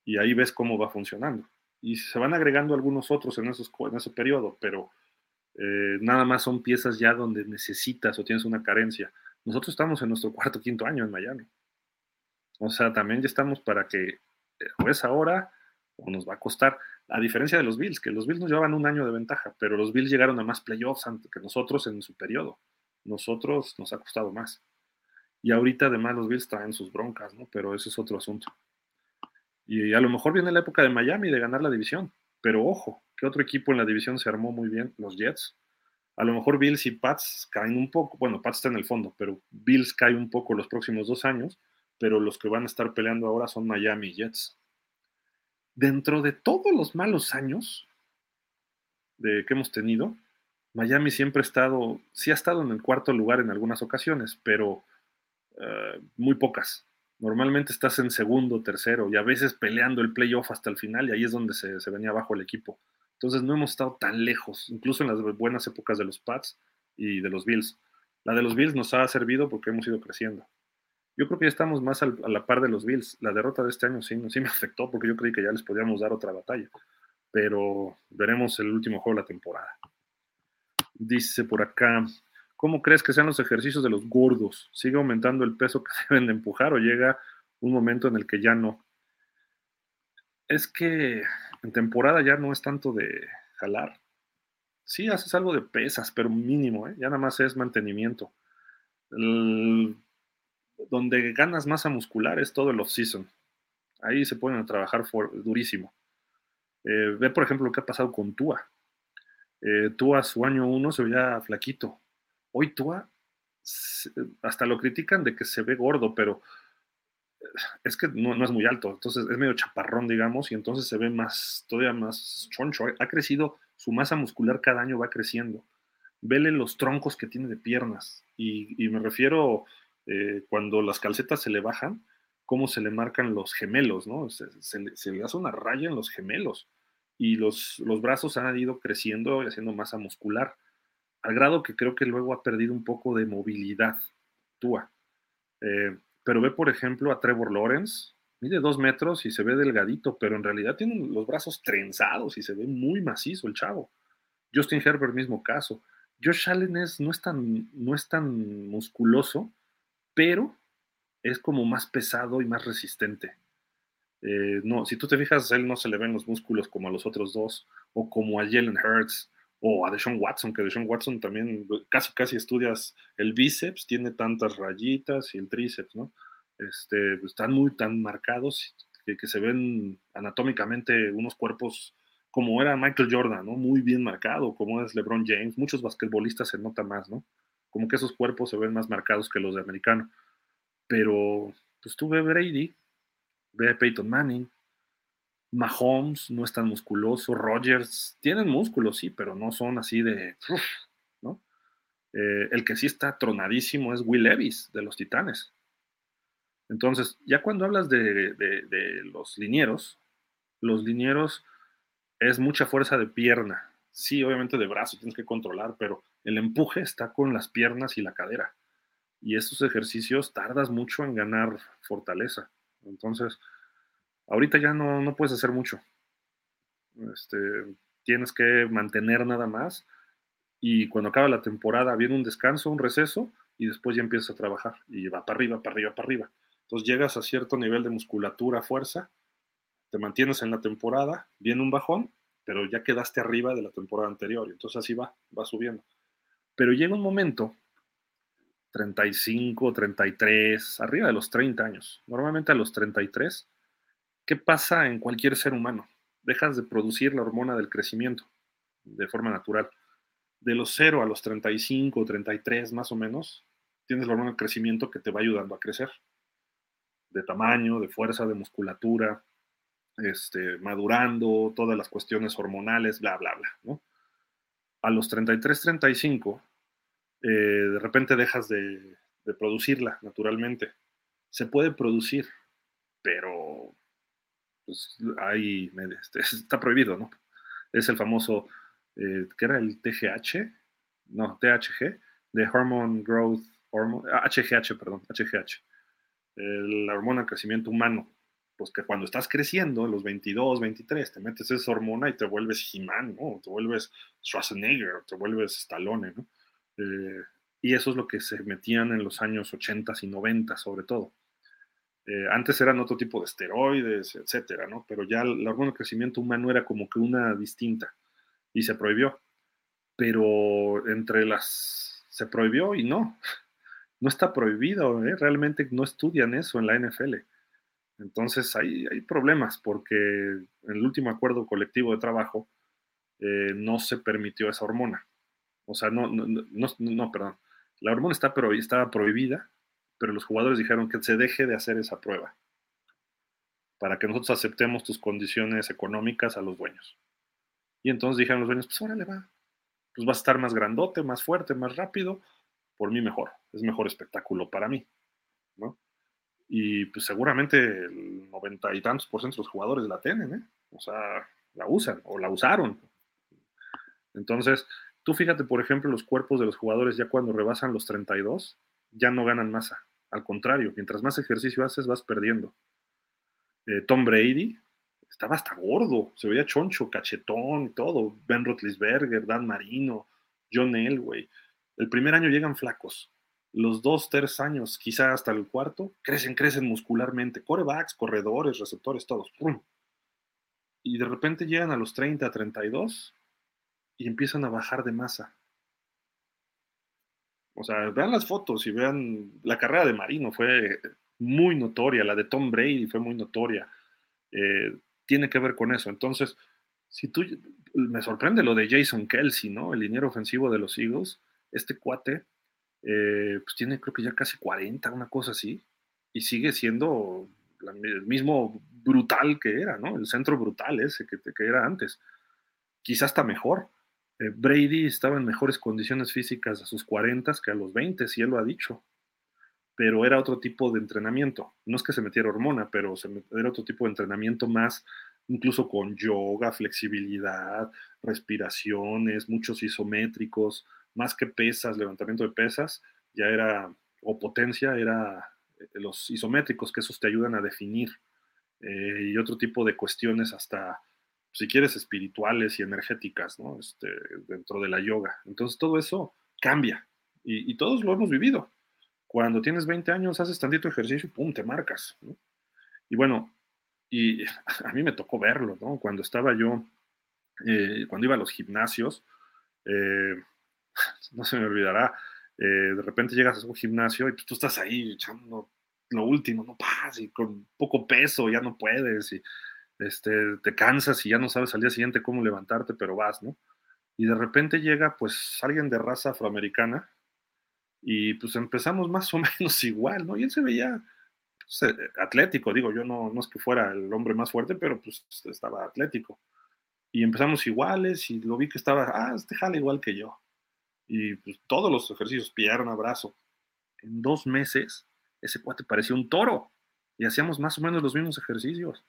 Y ahí ves cómo va funcionando. Y se van agregando algunos otros en, esos, en ese periodo, pero eh, nada más son piezas ya donde necesitas o tienes una carencia. Nosotros estamos en nuestro cuarto quinto año en Miami. O sea, también ya estamos para que o es ahora o nos va a costar. A diferencia de los Bills, que los Bills nos llevaban un año de ventaja, pero los Bills llegaron a más playoffs que nosotros en su periodo. Nosotros nos ha costado más. Y ahorita además los Bills traen sus broncas, ¿no? Pero eso es otro asunto. Y a lo mejor viene la época de Miami de ganar la división. Pero ojo, ¿qué otro equipo en la división se armó muy bien? Los Jets. A lo mejor Bills y Pats caen un poco. Bueno, Pats está en el fondo, pero Bills cae un poco los próximos dos años pero los que van a estar peleando ahora son Miami Jets. Dentro de todos los malos años, de que hemos tenido, Miami siempre ha estado, sí ha estado en el cuarto lugar en algunas ocasiones, pero eh, muy pocas. Normalmente estás en segundo, tercero y a veces peleando el playoff hasta el final y ahí es donde se, venía abajo el equipo. Entonces no hemos estado tan lejos, incluso en las buenas épocas de los Pats y de los Bills. La de los Bills nos ha servido porque hemos ido creciendo. Yo creo que ya estamos más a la par de los Bills. La derrota de este año sí, me afectó porque yo creí que ya les podíamos dar otra batalla. Pero veremos el último juego de la temporada. Dice por acá, ¿cómo crees que sean los ejercicios de los gordos? ¿Sigue aumentando el peso que deben de empujar o llega un momento en el que ya no? Es que en temporada ya no es tanto de jalar. Sí, haces algo de pesas, pero mínimo, ¿eh? ya nada más es mantenimiento. Donde ganas masa muscular es todo el off-season. Ahí se pueden trabajar durísimo. Eh, ve, por ejemplo, lo que ha pasado con Tua. Eh, Tua su año uno se veía flaquito. Hoy Tua hasta lo critican de que se ve gordo, pero eh, es que no, es muy alto, entonces es medio chaparrón, digamos, y entonces se ve más, todavía más choncho. Ha crecido, su masa muscular cada año va creciendo. Vele los troncos que tiene de piernas, y, me refiero eh, cuando las calcetas se le bajan, cómo se le marcan los gemelos, ¿no? Se, se le hace una raya en los gemelos y los, los brazos han ido creciendo y haciendo masa muscular, al grado que creo que luego ha perdido un poco de movilidad, Tua. Eh, pero ve, por ejemplo, a Trevor Lawrence, mide dos metros y se ve delgadito, pero en realidad tiene los brazos trenzados y se ve muy macizo el chavo. Justin Herbert, mismo caso. Josh Allen no, es tan, no es tan musculoso, pero es como más pesado y más resistente. Eh, no, si tú te fijas, él no se le ven los músculos como a los otros dos, o como a Jalen Hurts, o a Deshaun Watson, que Deshaun Watson también casi casi estudias el bíceps, tiene tantas rayitas y el tríceps, ¿no? Este, están muy tan marcados que, que, se ven anatómicamente unos cuerpos como era Michael Jordan, ¿no? Muy bien marcado, como es LeBron James, muchos basquetbolistas se nota más, ¿no? Como que esos cuerpos se ven más marcados que los de americano. Pero, pues tú ve Brady, Ve Peyton Manning. Mahomes no es tan musculoso. Rogers tienen músculos, sí, pero no son así de. ¿no? Eh, el que sí está tronadísimo es Will Levis de los Titanes. Entonces, ya cuando hablas de, de los linieros, los linieros es mucha fuerza de pierna. Sí, obviamente de brazo tienes que controlar, pero el empuje está con las piernas y la cadera. Y estos ejercicios tardas mucho en ganar fortaleza. Entonces, ahorita ya no, no puedes hacer mucho. Este, tienes que mantener nada más y cuando acaba la temporada viene un descanso, un receso y después ya empiezas a trabajar y va para arriba, para arriba, para arriba. Entonces llegas a cierto nivel de musculatura, fuerza, te mantienes en la temporada, viene un bajón, pero ya quedaste arriba de la temporada anterior y entonces así va, va subiendo. Pero llega un momento 35, 33, arriba de los 30 años. Normalmente a los 33, ¿qué pasa en cualquier ser humano? Dejas de producir la hormona del crecimiento de forma natural. De los 0 a los 35, 33 más o menos, tienes la hormona del crecimiento que te va ayudando a crecer. De tamaño, de fuerza, de musculatura, este, madurando, todas las cuestiones hormonales, bla, bla, bla. A los 33, 35 eh, de repente dejas de, producirla naturalmente. Se puede producir, pero pues, hay, este, está prohibido, ¿no? Es el famoso, eh, ¿qué era el TGH? No, THG, de Hormone Growth, hormone, HGH, perdón, HGH, la hormona de crecimiento humano. Pues que cuando estás creciendo, los 22, 23, te metes esa hormona y te vuelves He-Man, ¿no? Te vuelves Schwarzenegger, te vuelves Stallone, ¿no? Eh, y eso es lo que se metían en los años 80 y 90 sobre todo. Eh, antes eran otro tipo de esteroides, etcétera, ¿no? Pero ya la hormona de crecimiento humano era como que una distinta y se prohibió. Pero entre las. se prohibió y no. No está prohibido, ¿eh? realmente no estudian eso en la NFL. Entonces hay, hay problemas porque en el último acuerdo colectivo de trabajo no se permitió esa hormona. O sea, no, no, no, perdón. La hormona está, estaba prohibida, pero los jugadores dijeron que se deje de hacer esa prueba para que nosotros aceptemos tus condiciones económicas a los dueños. Y entonces dijeron los dueños, pues órale va, pues va a estar más grandote, más fuerte, más rápido, por mí mejor, es mejor espectáculo para mí, ¿no? Y pues seguramente el noventa y tantos por ciento de los jugadores la tienen, ¿eh? O sea, la usan o la usaron. Entonces, tú fíjate, por ejemplo, los cuerpos de los jugadores ya cuando rebasan los 32, ya no ganan masa. Al contrario, mientras más ejercicio haces, vas perdiendo. Eh, Tom Brady estaba hasta gordo, se veía choncho, cachetón y todo. Ben Roethlisberger, Dan Marino, John Elway. El primer año llegan flacos. Los dos, tres años, quizá hasta el cuarto, crecen, crecen muscularmente. Corebacks, corredores, receptores, todos. Y de repente llegan a los 30, 32 y empiezan a bajar de masa. O sea, vean las fotos y vean la carrera de Marino, fue muy notoria, la de Tom Brady fue muy notoria. Eh, tiene que ver con eso. Entonces, si tú, me sorprende lo de Jason Kelsey, ¿no? El liniero ofensivo de los Eagles, este cuate, eh, pues tiene creo que ya casi 40, una cosa así, y sigue siendo el mismo brutal que era, ¿no? El centro brutal ese que, que era antes. Quizás está mejor. Eh, Brady estaba en mejores condiciones físicas a sus 40 que a los 20, si él lo ha dicho pero era otro tipo de entrenamiento. No es que se metiera hormona, pero era otro tipo de entrenamiento más, incluso con yoga, flexibilidad, respiraciones, muchos isométricos, más que pesas, levantamiento de pesas, ya era, o potencia, era eh, los isométricos, que esos te ayudan a definir, eh, y otro tipo de cuestiones hasta, si quieres, espirituales y energéticas, ¿no? Este, dentro de la yoga. Entonces todo eso cambia, y, y todos lo hemos vivido cuando tienes 20 años, haces tantito ejercicio y pum, te marcas. Y bueno, y a mí me tocó verlo, ¿no? Cuando estaba yo, eh, cuando iba a los gimnasios, eh, no se me olvidará, eh, de repente llegas a un gimnasio y pues, tú estás ahí echando lo último, no pasa, y con poco peso ya no puedes, y este, te cansas y ya no sabes al día siguiente cómo levantarte, pero vas, ¿no? Y de repente llega pues alguien de raza afroamericana, y pues empezamos más o menos igual, ¿no? Y él se veía pues, eh, atlético, digo, yo no, no es que fuera el hombre más fuerte, pero pues estaba atlético. Y empezamos iguales y lo vi que estaba, ah, este jala igual que yo. Y pues todos los ejercicios, pierna, brazo. En dos meses, ese cuate parecía un toro y hacíamos más o menos los mismos ejercicios.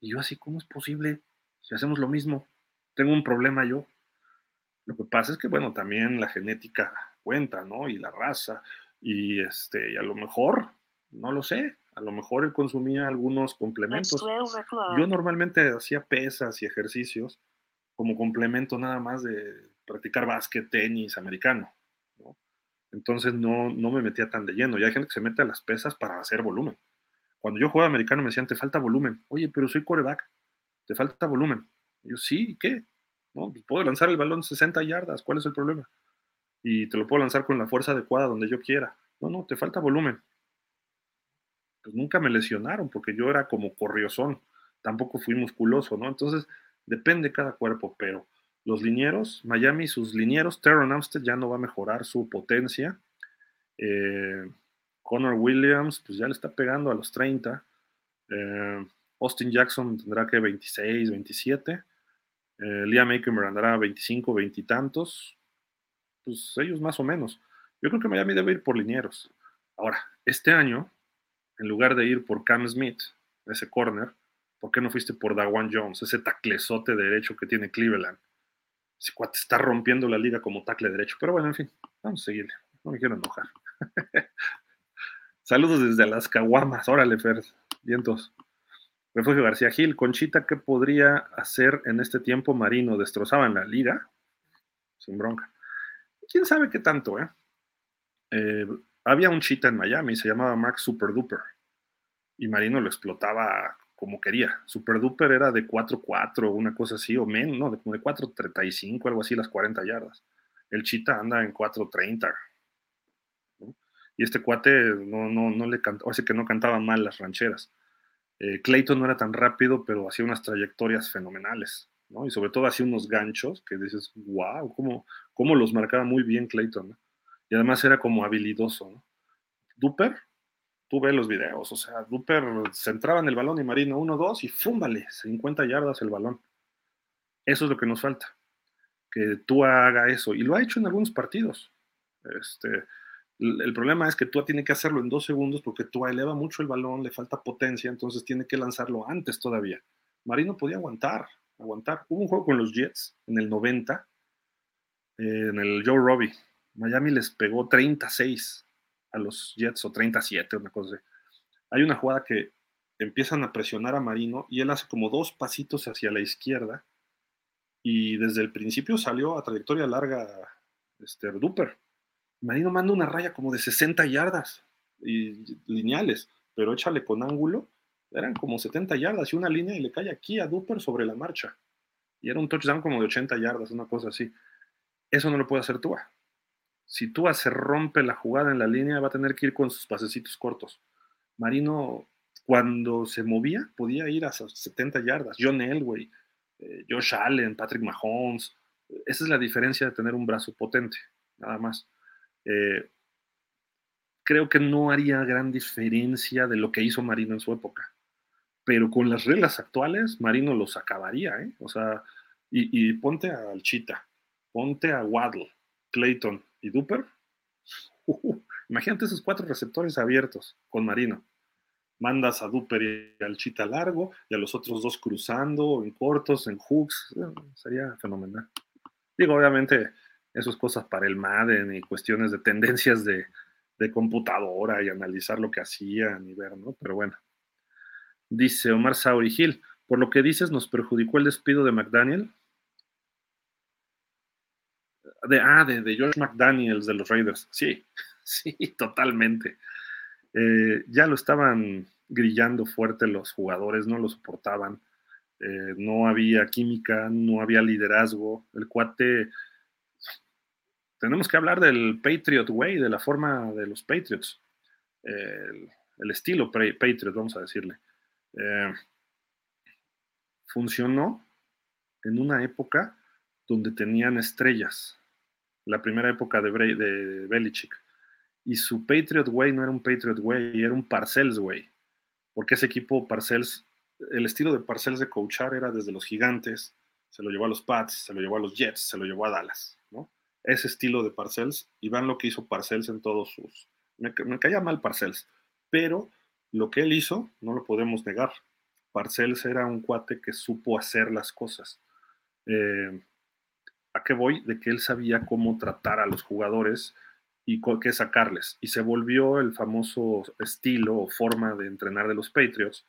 Y yo así, ¿cómo es posible si hacemos lo mismo? Tengo un problema yo. Lo que pasa es que, bueno, también la genética cuenta, ¿no? Y la raza, y este, y a lo mejor, no lo sé, a lo mejor él consumía algunos complementos. Yo normalmente hacía pesas y ejercicios como complemento nada más de practicar básquet, tenis, americano, ¿no? Entonces no, no me metía tan de lleno. Y hay gente que se mete a las pesas para hacer volumen. Cuando yo jugaba americano me decían, te falta volumen. Oye, pero soy coreback, te falta volumen. Y yo, sí, ¿qué? ¿No? Pues puedo lanzar el balón 60 yardas, ¿cuál es el problema? y te lo puedo lanzar con la fuerza adecuada donde yo quiera. No, no, te falta volumen. Pues nunca me lesionaron porque yo era como corriozón, tampoco fui musculoso, ¿no? Entonces, depende cada cuerpo, pero los linieros, Miami, sus linieros, Terron Amstead ya no va a mejorar su potencia. Eh, Connor Williams, pues ya le está pegando a los 30. Eh, Austin Jackson tendrá que 26, 27. Eh, Liam Aikenberg andará 25, 20 y tantos pues ellos más o menos. Yo creo que Miami debe ir por linieros. Ahora, este año, en lugar de ir por Cam Smith, ese corner, ¿por qué no fuiste por Dawan Jones, ese taclezote derecho que tiene Cleveland? Cuate está rompiendo la liga como tacle derecho. Pero bueno, en fin, vamos a seguirle. No me quiero enojar. Saludos desde las caguamas. Órale, Fer. Vientos. Refugio García Gil. Conchita, ¿qué podría hacer en este tiempo Marino? ¿Destrozaban la liga? Sin bronca quién sabe qué tanto, ¿eh? ¿eh? había un chita en Miami, se llamaba Max Super Duper, y Marino lo explotaba como quería. Super Duper era de 4-4, una cosa así, o menos, no, de, de 4-35, algo así, las 40 yardas. El chita anda en 4-30. Y este cuate no, no, no le cantaba, que no cantaba mal las rancheras. Eh, Clayton no era tan rápido, pero hacía unas trayectorias fenomenales. Y sobre todo hacía unos ganchos que dices, wow, cómo, cómo los marcaba muy bien Clayton, Y además era como habilidoso, ¿no? Duper, tú ves los videos, o sea, Duper centraba en el balón y Marino 1-2 y fúmbale, 50 yardas el balón. Eso es lo que nos falta, que tú haga eso. Y lo ha hecho en algunos partidos. Este, el problema es que Tua tiene que hacerlo en dos segundos porque Tua eleva mucho el balón, le falta potencia, entonces tiene que lanzarlo antes todavía. Marino podía aguantar, aguantar. Hubo un juego con los Jets en el 90, eh, en el Joe Robbie. Miami les pegó 36 a los Jets o 37, una cosa así. Hay una jugada que empiezan a presionar a Marino y él hace como dos pasitos hacia la izquierda y desde el principio salió a trayectoria larga este, Duper. Marino manda una raya como de 60 yardas y lineales, pero échale con ángulo, eran como 70 yardas y una línea y le cae aquí a Duper sobre la marcha. Y era un touchdown como de 80 yardas, una cosa así. Eso no lo puede hacer Tua. Si Tua se rompe la jugada en la línea, va a tener que ir con sus pasecitos cortos. Marino, cuando se movía, podía ir a 70 yardas. John Elway, eh, Josh Allen, Patrick Mahomes. Esa es la diferencia de tener un brazo potente, nada más. Eh, creo que no haría gran diferencia de lo que hizo Marino en su época. Pero con las reglas actuales, Marino los acabaría, ¿eh? O sea, y, ponte al Chita, ponte a Waddle, Clayton y Duper. imagínate esos cuatro receptores abiertos con Marino. Mandas a Duper y al Chita largo y a los otros dos cruzando, en cortos, en hooks. Sería fenomenal. Digo, obviamente, eso es cosas para el Madden y cuestiones de tendencias de, computadora y analizar lo que hacían y ver, ¿no? Pero bueno. Dice Omar Sauri Gil, por lo que dices, ¿nos perjudicó el despido de McDaniel? De, ah, George McDaniels de los Raiders. Sí, sí, totalmente. Eh, ya lo estaban grillando fuerte los jugadores, no lo soportaban. Eh, no había química, no había liderazgo. El cuate tenemos que hablar del Patriot Way, de la forma de los Patriots, el, estilo Patriot, vamos a decirle. Eh, funcionó en una época donde tenían estrellas, la primera época de, Belichick. Y su Patriot Way no era un Patriot Way, era un Parcells Way. Porque ese equipo Parcells, el estilo de Parcells de coachar era desde los gigantes, se lo llevó a los Pats, se lo llevó a los Jets, se lo llevó a Dallas, ¿no? ese estilo de Parcells y vean lo que hizo Parcells en todos sus... Me, caía mal Parcells, pero lo que él hizo no lo podemos negar. Parcells era un cuate que supo hacer las cosas. Eh, ¿A qué voy? De que él sabía cómo tratar a los jugadores y qué sacarles. Y se volvió el famoso estilo o forma de entrenar de los Patriots,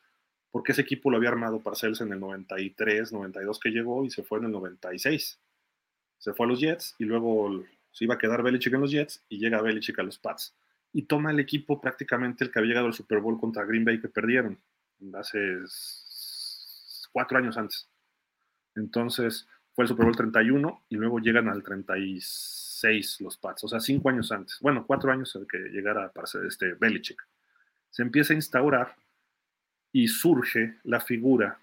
porque ese equipo lo había armado Parcells en el 93, 92 que llegó y se fue en el 96 se fue a los Jets y luego se iba a quedar Belichick en los Jets y llega Belichick a los Pats. Y toma el equipo prácticamente el que había llegado al Super Bowl contra Green Bay que perdieron hace cuatro años antes. Entonces fue el Super Bowl 31 y luego llegan al 36 los Pats, o sea, cinco años antes. Bueno, cuatro años que llegara para ser este Belichick. Se empieza a instaurar y surge la figura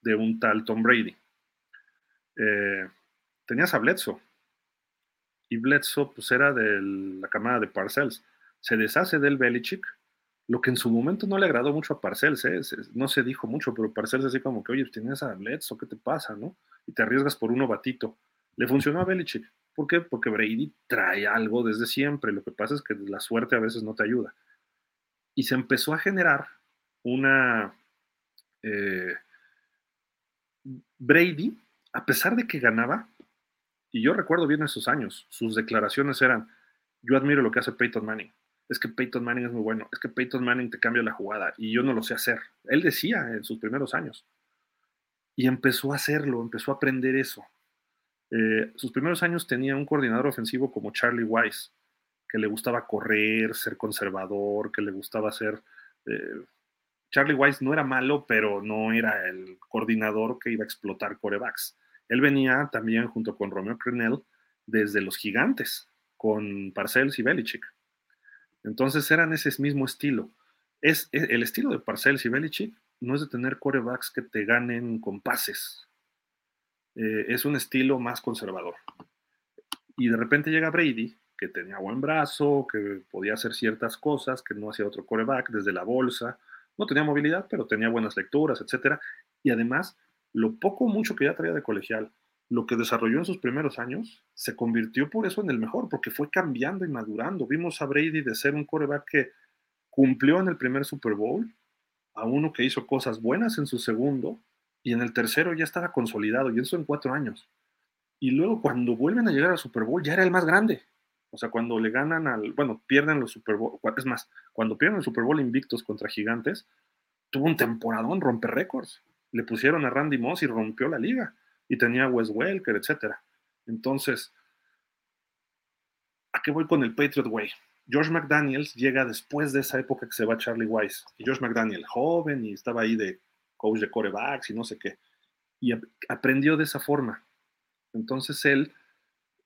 de un tal Tom Brady. Eh, tenías a Bledsoe. Y Bledsoe, pues era de la camada de Parcells. Se deshace del Belichick, lo que en su momento no le agradó mucho a Parcells, ¿eh? no se dijo mucho, pero Parcells así como que, oye, pues tienes a Bledsoe, ¿qué te pasa, no? Y te arriesgas por un novatito. Le funcionó a Belichick. ¿Por qué? Porque Brady trae algo desde siempre. Lo que pasa es que la suerte a veces no te ayuda. Y se empezó a generar una... Eh, Brady, a pesar de que ganaba, y yo recuerdo bien esos años, sus declaraciones eran, yo admiro lo que hace Peyton Manning, es que Peyton Manning es muy bueno, es que Peyton Manning te cambia la jugada y yo no lo sé hacer. Él decía en sus primeros años. Y empezó a hacerlo, empezó a aprender eso. Eh, sus primeros años tenía un coordinador ofensivo como Charlie Weiss, que le gustaba correr, ser conservador, que le gustaba ser... Eh, Charlie Weiss no era malo, pero no era el coordinador que iba a explotar corebacks. Él venía también junto con Romeo Crennel desde los gigantes, con Parcells y Belichick. Entonces eran ese mismo estilo. Es, e, el estilo de Parcells y Belichick no es de tener corebacks que te ganen con pases. Eh, es un estilo más conservador. Y de repente llega Brady, que tenía buen brazo, que podía hacer ciertas cosas, que no hacía otro coreback desde la bolsa. No tenía movilidad, pero tenía buenas lecturas, etc. Y además lo poco mucho que ya traía de colegial, lo que desarrolló en sus primeros años se convirtió por eso en el mejor, porque fue cambiando y madurando. Vimos a Brady de ser un coreback que cumplió en el primer Super Bowl, a uno que hizo cosas buenas en su segundo, y en el tercero ya estaba consolidado, y eso en cuatro años. Y luego cuando vuelven a llegar al Super Bowl ya era el más grande. O sea, cuando le ganan al, bueno, pierden los Super Bowl, es más, cuando pierden el Super Bowl invictos contra Gigantes, tuvo un temporadón, romper récords. Le pusieron a Randy Moss y rompió la liga y tenía Wes Welker, etc. Entonces, ¿a qué voy con el Patriot Way? George McDaniels llega después de esa época que se va Charlie Weiss. Y George McDaniel, joven, y estaba ahí de coach de corebacks y no sé qué. Y aprendió de esa forma. Entonces él,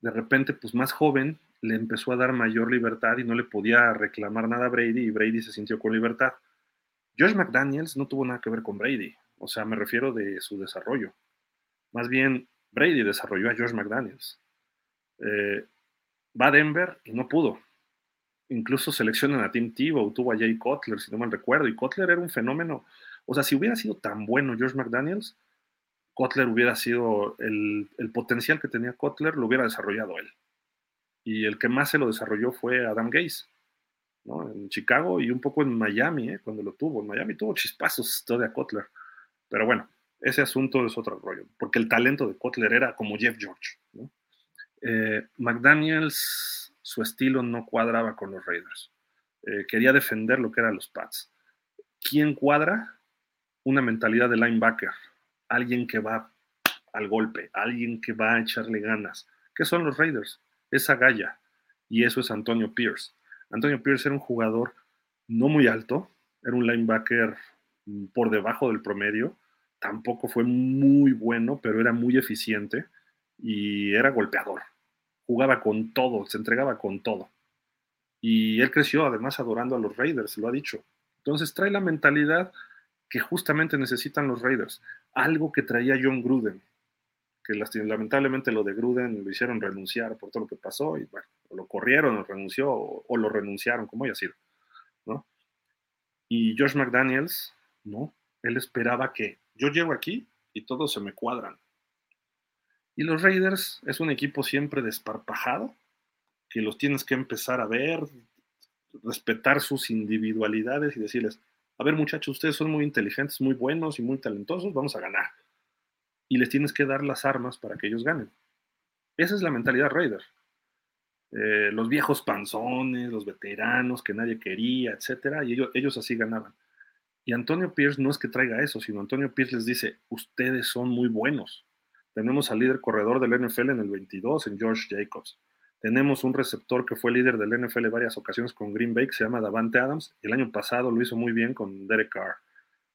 de repente, pues más joven, le empezó a dar mayor libertad y no le podía reclamar nada a Brady y Brady se sintió con libertad. George McDaniels no tuvo nada que ver con Brady. O sea, me refiero de su desarrollo. Más bien, Brady desarrolló a George McDaniels. Eh, va a Denver y no pudo. Incluso seleccionan a Tim Tebow, tuvo a Jay Cutler, si no mal recuerdo, y Cutler era un fenómeno. O sea, si hubiera sido tan bueno George McDaniels, Cutler hubiera sido el, potencial que tenía Cutler, lo hubiera desarrollado él. Y el que más se lo desarrolló fue Adam Gaze, ¿no? En Chicago y un poco en Miami, ¿eh? cuando lo tuvo. En Miami tuvo chispazos todavía Cutler. Pero bueno, ese asunto es otro rollo, porque el talento de Kotler era como Jeff George. Eh, McDaniels, su estilo no cuadraba con los Raiders. Eh, quería defender lo que eran los Pats. ¿Quién cuadra? Una mentalidad de linebacker, alguien que va al golpe, alguien que va a echarle ganas. ¿Qué son los Raiders? Esa galla. Y eso es Antonio Pierce. Antonio Pierce era un jugador no muy alto, era un linebacker por debajo del promedio, tampoco fue muy bueno, pero era muy eficiente y era golpeador. Jugaba con todo, se entregaba con todo. Y él creció además adorando a los Raiders, lo ha dicho. Entonces trae la mentalidad que justamente necesitan los Raiders. Algo que traía John Gruden, que lamentablemente lo de Gruden lo hicieron renunciar por todo lo que pasó y bueno, lo corrieron o renunció o, lo renunciaron, como haya sido. ¿no? Y Josh McDaniels, no, él esperaba que yo llego aquí y todos se me cuadran. Y los Raiders es un equipo siempre desparpajado, que los tienes que empezar a ver, respetar sus individualidades y decirles, a ver muchachos, ustedes son muy inteligentes, muy buenos y muy talentosos, vamos a ganar. Y les tienes que dar las armas para que ellos ganen. Esa es la mentalidad Raider. Eh, los viejos panzones, los veteranos que nadie quería, etcétera, y ellos, ellos así ganaban. Y Antonio Pierce no es que traiga eso, sino Antonio Pierce les dice, ustedes son muy buenos. Tenemos al líder corredor del NFL en el 22, en George Jacobs. Tenemos un receptor que fue líder del NFL varias ocasiones con Green Bay, que se llama Davante Adams. El año pasado lo hizo muy bien con Derek Carr.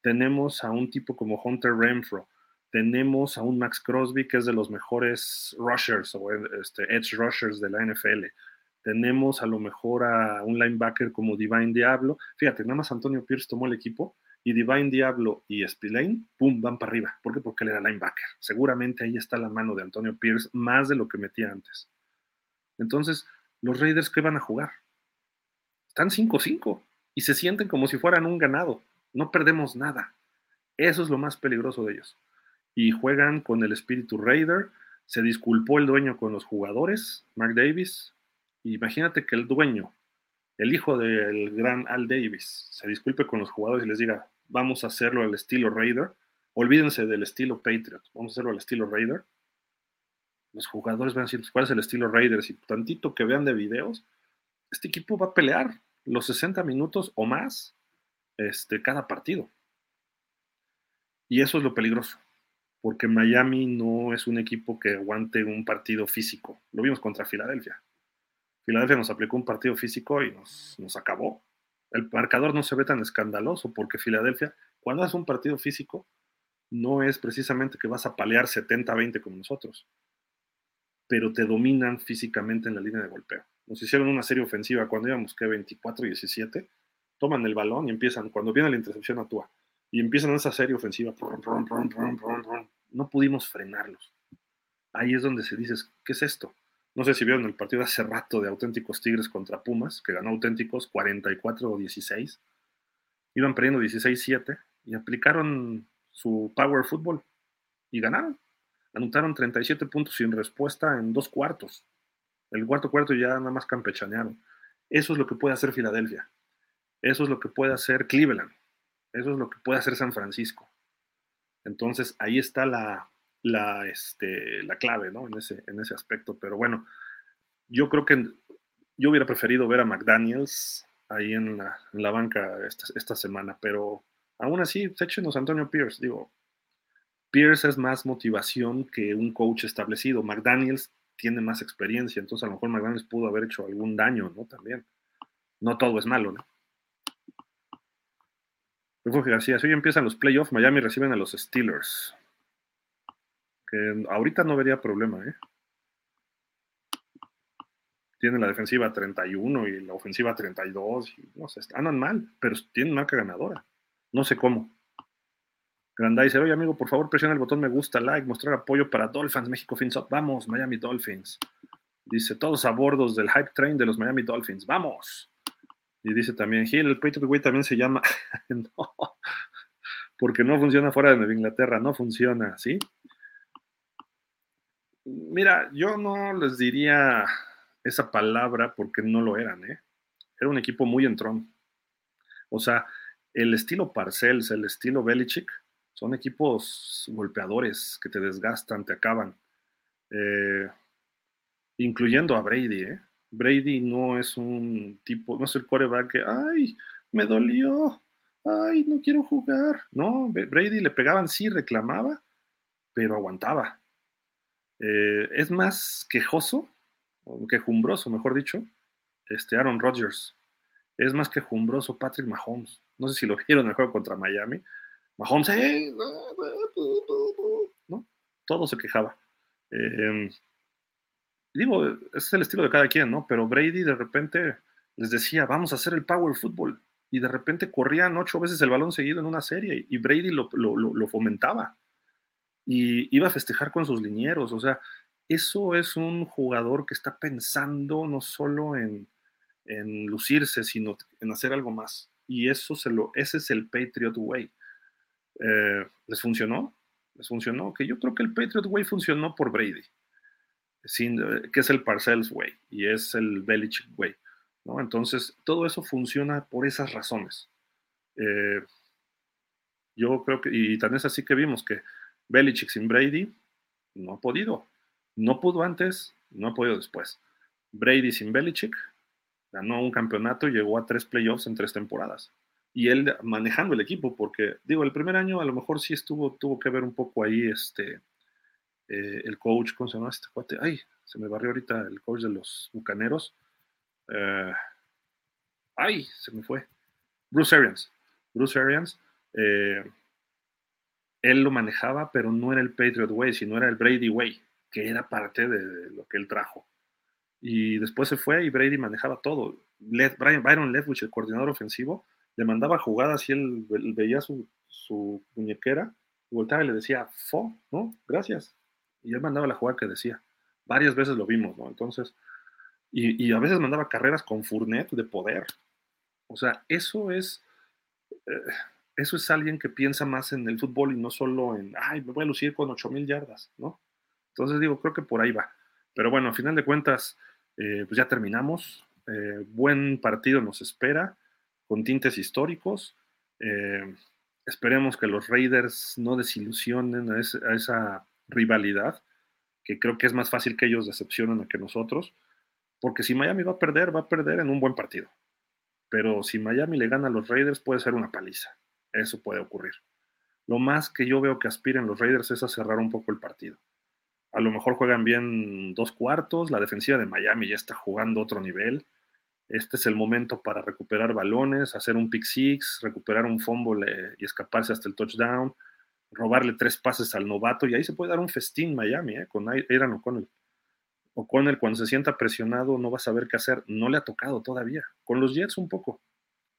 Tenemos a un tipo como Hunter Renfro. Tenemos a un Max Crosby, que es de los mejores rushers o este, edge rushers de la NFL tenemos a lo mejor a un linebacker como Divine Diablo. Fíjate, nada más Antonio Pierce tomó el equipo y Divine Diablo y Spillane, pum, van para arriba. ¿Por qué? Porque él era linebacker. Seguramente ahí está la mano de Antonio Pierce más de lo que metía antes. Entonces, los Raiders, ¿qué van a jugar? Están 5-5 y se sienten como si fueran un ganado. No perdemos nada. Eso es lo más peligroso de ellos. Y juegan con el espíritu Raider. Se disculpó el dueño con los jugadores, Mark Davis, Imagínate que el dueño, el hijo del gran Al Davis, se disculpe con los jugadores y les diga, vamos a hacerlo al estilo Raider, olvídense del estilo Patriot, vamos a hacerlo al estilo Raider. Los jugadores van a decir, ¿cuál es el estilo Raider? Si tantito que vean de videos, este equipo va a pelear los 60 minutos o más este, cada partido. Y eso es lo peligroso, porque Miami no es un equipo que aguante un partido físico. Lo vimos contra Filadelfia. Filadelfia nos aplicó un partido físico y nos, acabó. El marcador no se ve tan escandaloso porque Filadelfia, cuando haces un partido físico, no es precisamente que vas a palear 70-20 como nosotros, pero te dominan físicamente en la línea de golpeo. Nos hicieron una serie ofensiva cuando íbamos que 24-17, toman el balón y empiezan, cuando viene la intercepción actúa, y empiezan esa serie ofensiva, no pudimos frenarlos. Ahí es donde se dice, ¿qué es esto? No sé si vieron el partido hace rato de Auténticos Tigres contra Pumas, que ganó Auténticos 44 o 16. Iban perdiendo 16-7 y aplicaron su power football y ganaron. Anotaron 37 puntos sin respuesta en dos cuartos. El cuarto cuarto ya nada más campechanearon. Eso es lo que puede hacer Filadelfia. Eso es lo que puede hacer Cleveland. Eso es lo que puede hacer San Francisco. Entonces ahí está la, la, este, la clave ¿no? en, ese, en ese aspecto. Pero bueno, yo creo que yo hubiera preferido ver a McDaniels ahí en la, en la banca esta, esta, semana, pero aún así, échenos Antonio Pierce. Digo, Pierce es más motivación que un coach establecido. McDaniels tiene más experiencia, entonces a lo mejor McDaniels pudo haber hecho algún daño, ¿no? También. No todo es malo, ¿no? Refugio García, si hoy empiezan los playoffs, Miami reciben a los Steelers. Que ahorita no vería problema, ¿eh? Tienen la defensiva 31 y la ofensiva 32. Y, no sé, andan mal, pero tienen marca ganadora. No sé cómo. Grandizer, oye amigo, por favor presiona el botón me gusta, like, mostrar apoyo para Dolphins, México Fins Up. Vamos, Miami Dolphins. Dice, todos a bordos del hype train de los Miami Dolphins. Vamos. Y dice también, Gil, el Patriot Way también se llama. no, porque no funciona fuera de Nueva Inglaterra, no funciona, ¿sí? Mira, yo no les diría esa palabra porque no lo eran, ¿eh? Era un equipo muy entrón. O sea, el estilo Parcells, el estilo Belichick, son equipos golpeadores que te desgastan, te acaban. Eh, incluyendo a Brady, ¿eh? Brady no es un tipo, no es el coreback que, ay, me dolió, ay, no quiero jugar. No, Brady le pegaban, sí, reclamaba, pero aguantaba. Eh, es más quejoso, quejumbroso, mejor dicho, este Aaron Rodgers. Es más quejumbroso Patrick Mahomes. No sé si lo vieron en el juego contra Miami. Mahomes, ¿no? Todo se quejaba. Eh, digo, es el estilo de cada quien, ¿no? Pero Brady de repente les decía, vamos a hacer el power football. Y de repente corrían ocho veces el balón seguido en una serie y Brady lo, fomentaba. Y iba a festejar con sus linieros. O sea, eso es un jugador que está pensando no solo en, en lucirse, sino en hacer algo más. Y eso se lo, ese es el Patriot Way. Eh, ¿Les funcionó? ¿Les funcionó? Que yo creo que el Patriot Way funcionó por Brady, sin, eh, que es el Parcells Way y es el Belichick Way. ¿no? Entonces, todo eso funciona por esas razones. Eh, yo creo que, y tan es así que vimos que Belichick sin Brady no ha podido. No pudo antes, no ha podido después. Brady sin Belichick ganó un campeonato y llegó a tres playoffs en tres temporadas y él manejando el equipo, porque digo, el primer año a lo mejor sí estuvo, tuvo que ver un poco ahí este, eh, el coach, ¿cómo se llama este cuate? Ay, se me barrió ahorita el coach de los Bucaneros. Eh, ay, se me fue. Bruce Arians. Bruce Arians, eh, él lo manejaba, pero no era el Patriot Way, sino era el Brady Way, que era parte de, lo que él trajo. Y después se fue y Brady manejaba todo. Brian, Byron Leftwich, el coordinador ofensivo, le mandaba jugadas y él, veía su, su, muñequera, y voltaba y le decía, fo, ¿no? Gracias. Y él mandaba la jugada que decía. Varias veces lo vimos, ¿no? Entonces, y, a veces mandaba carreras con Fournet de poder. O sea, eso es, eh, eso es alguien que piensa más en el fútbol y no solo en, ay, me voy a lucir con 8000 yardas, ¿no? Entonces digo, creo que por ahí va. Pero bueno, a final de cuentas, eh, pues ya terminamos. Eh, buen partido nos espera con tintes históricos. Eh, esperemos que los Raiders no desilusionen a, esa rivalidad, que creo que es más fácil que ellos decepcionen a que nosotros, porque si Miami va a perder, va a perder en un buen partido. Pero si Miami le gana a los Raiders, puede ser una paliza. Eso puede ocurrir. Lo más que yo veo que aspiren los Raiders es a cerrar un poco el partido. A lo mejor juegan bien dos cuartos, la defensiva de Miami ya está jugando otro nivel este es el momento para recuperar balones, hacer un pick six, recuperar un fumble y escaparse hasta el touchdown, robarle tres pases al novato y ahí se puede dar un festín Miami ¿eh? con Aaron O'Connell. O'Connell cuando se sienta presionado no va a saber qué hacer, no le ha tocado todavía. Con los Jets un poco,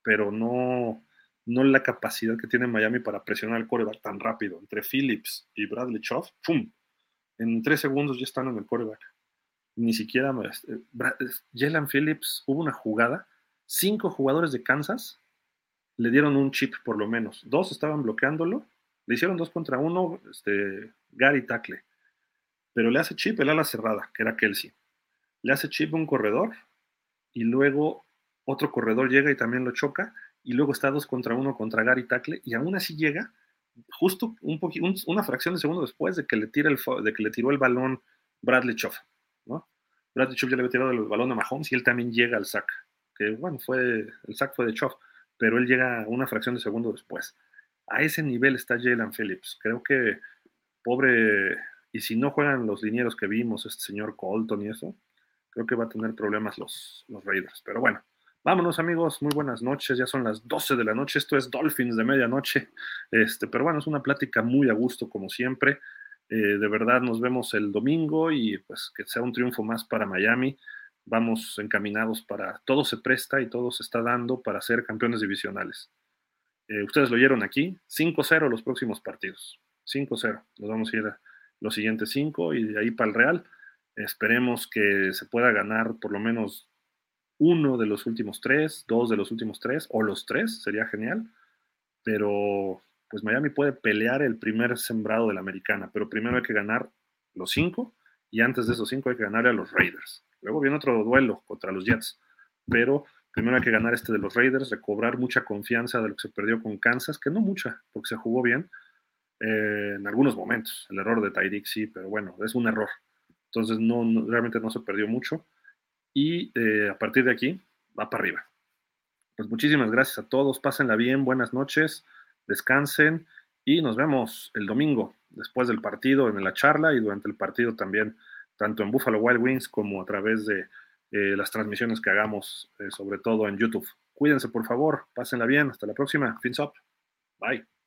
pero no, no la capacidad que tiene Miami para presionar al coreback tan rápido. Entre Phillips y Bradley Choff, ¡pum! En tres segundos ya están en el coreback ni siquiera este, Jalen Phillips hubo una jugada, cinco jugadores de Kansas le dieron un chip por lo menos, dos estaban bloqueándolo, le hicieron dos contra uno, este, Gary Tackle, pero le hace chip el ala cerrada, que era Kelsey. Le hace chip un corredor y luego otro corredor llega y también lo choca y luego está dos contra uno contra Gary Tackle y aún así llega justo un una fracción de segundo después de que le tira el de que le tiró el balón Bradley Choff, ¿no? Bradley Choff ya le había tirado el balón a Mahomes y él también llega al sack, que bueno, fue el sack fue de Choff, pero él llega una fracción de segundo después. A ese nivel está Jalen Phillips. Creo que pobre y si no juegan los linieros que vimos, este señor Colton y eso, creo que va a tener problemas los, los Raiders. Pero bueno, Vámonos amigos, muy buenas noches, ya son las 12 de la noche, esto es Dolphins de medianoche, este, pero bueno, es una plática muy a gusto como siempre, eh, de verdad nos vemos el domingo y pues que sea un triunfo más para Miami, vamos encaminados para, todo se presta y todo se está dando para ser campeones divisionales. Eh, ustedes lo oyeron aquí, 5-0 los próximos partidos, 5-0, nos vamos a ir a los siguientes 5 y de ahí para el Real. Esperemos que se pueda ganar por lo menos uno de los últimos tres, dos de los últimos tres, o los tres, sería genial. Pero pues Miami puede pelear el primer sembrado de la americana, pero primero hay que ganar los cinco y antes de esos cinco hay que ganar a los Raiders. Luego viene otro duelo contra los Jets, pero primero hay que ganar este de los Raiders, recobrar mucha confianza de lo que se perdió con Kansas, que no mucha, porque se jugó bien eh, en algunos momentos. El error de Tyreek sí, pero bueno, es un error. Entonces no, realmente no se perdió mucho y eh, a partir de aquí va para arriba. Pues muchísimas gracias a todos, pásenla bien, buenas noches, descansen y nos vemos el domingo después del partido en la charla y durante el partido también, tanto en Buffalo Wild Wings como a través de eh, las transmisiones que hagamos, eh, sobre todo en YouTube. Cuídense por favor, pásenla bien, hasta la próxima, fins up, bye.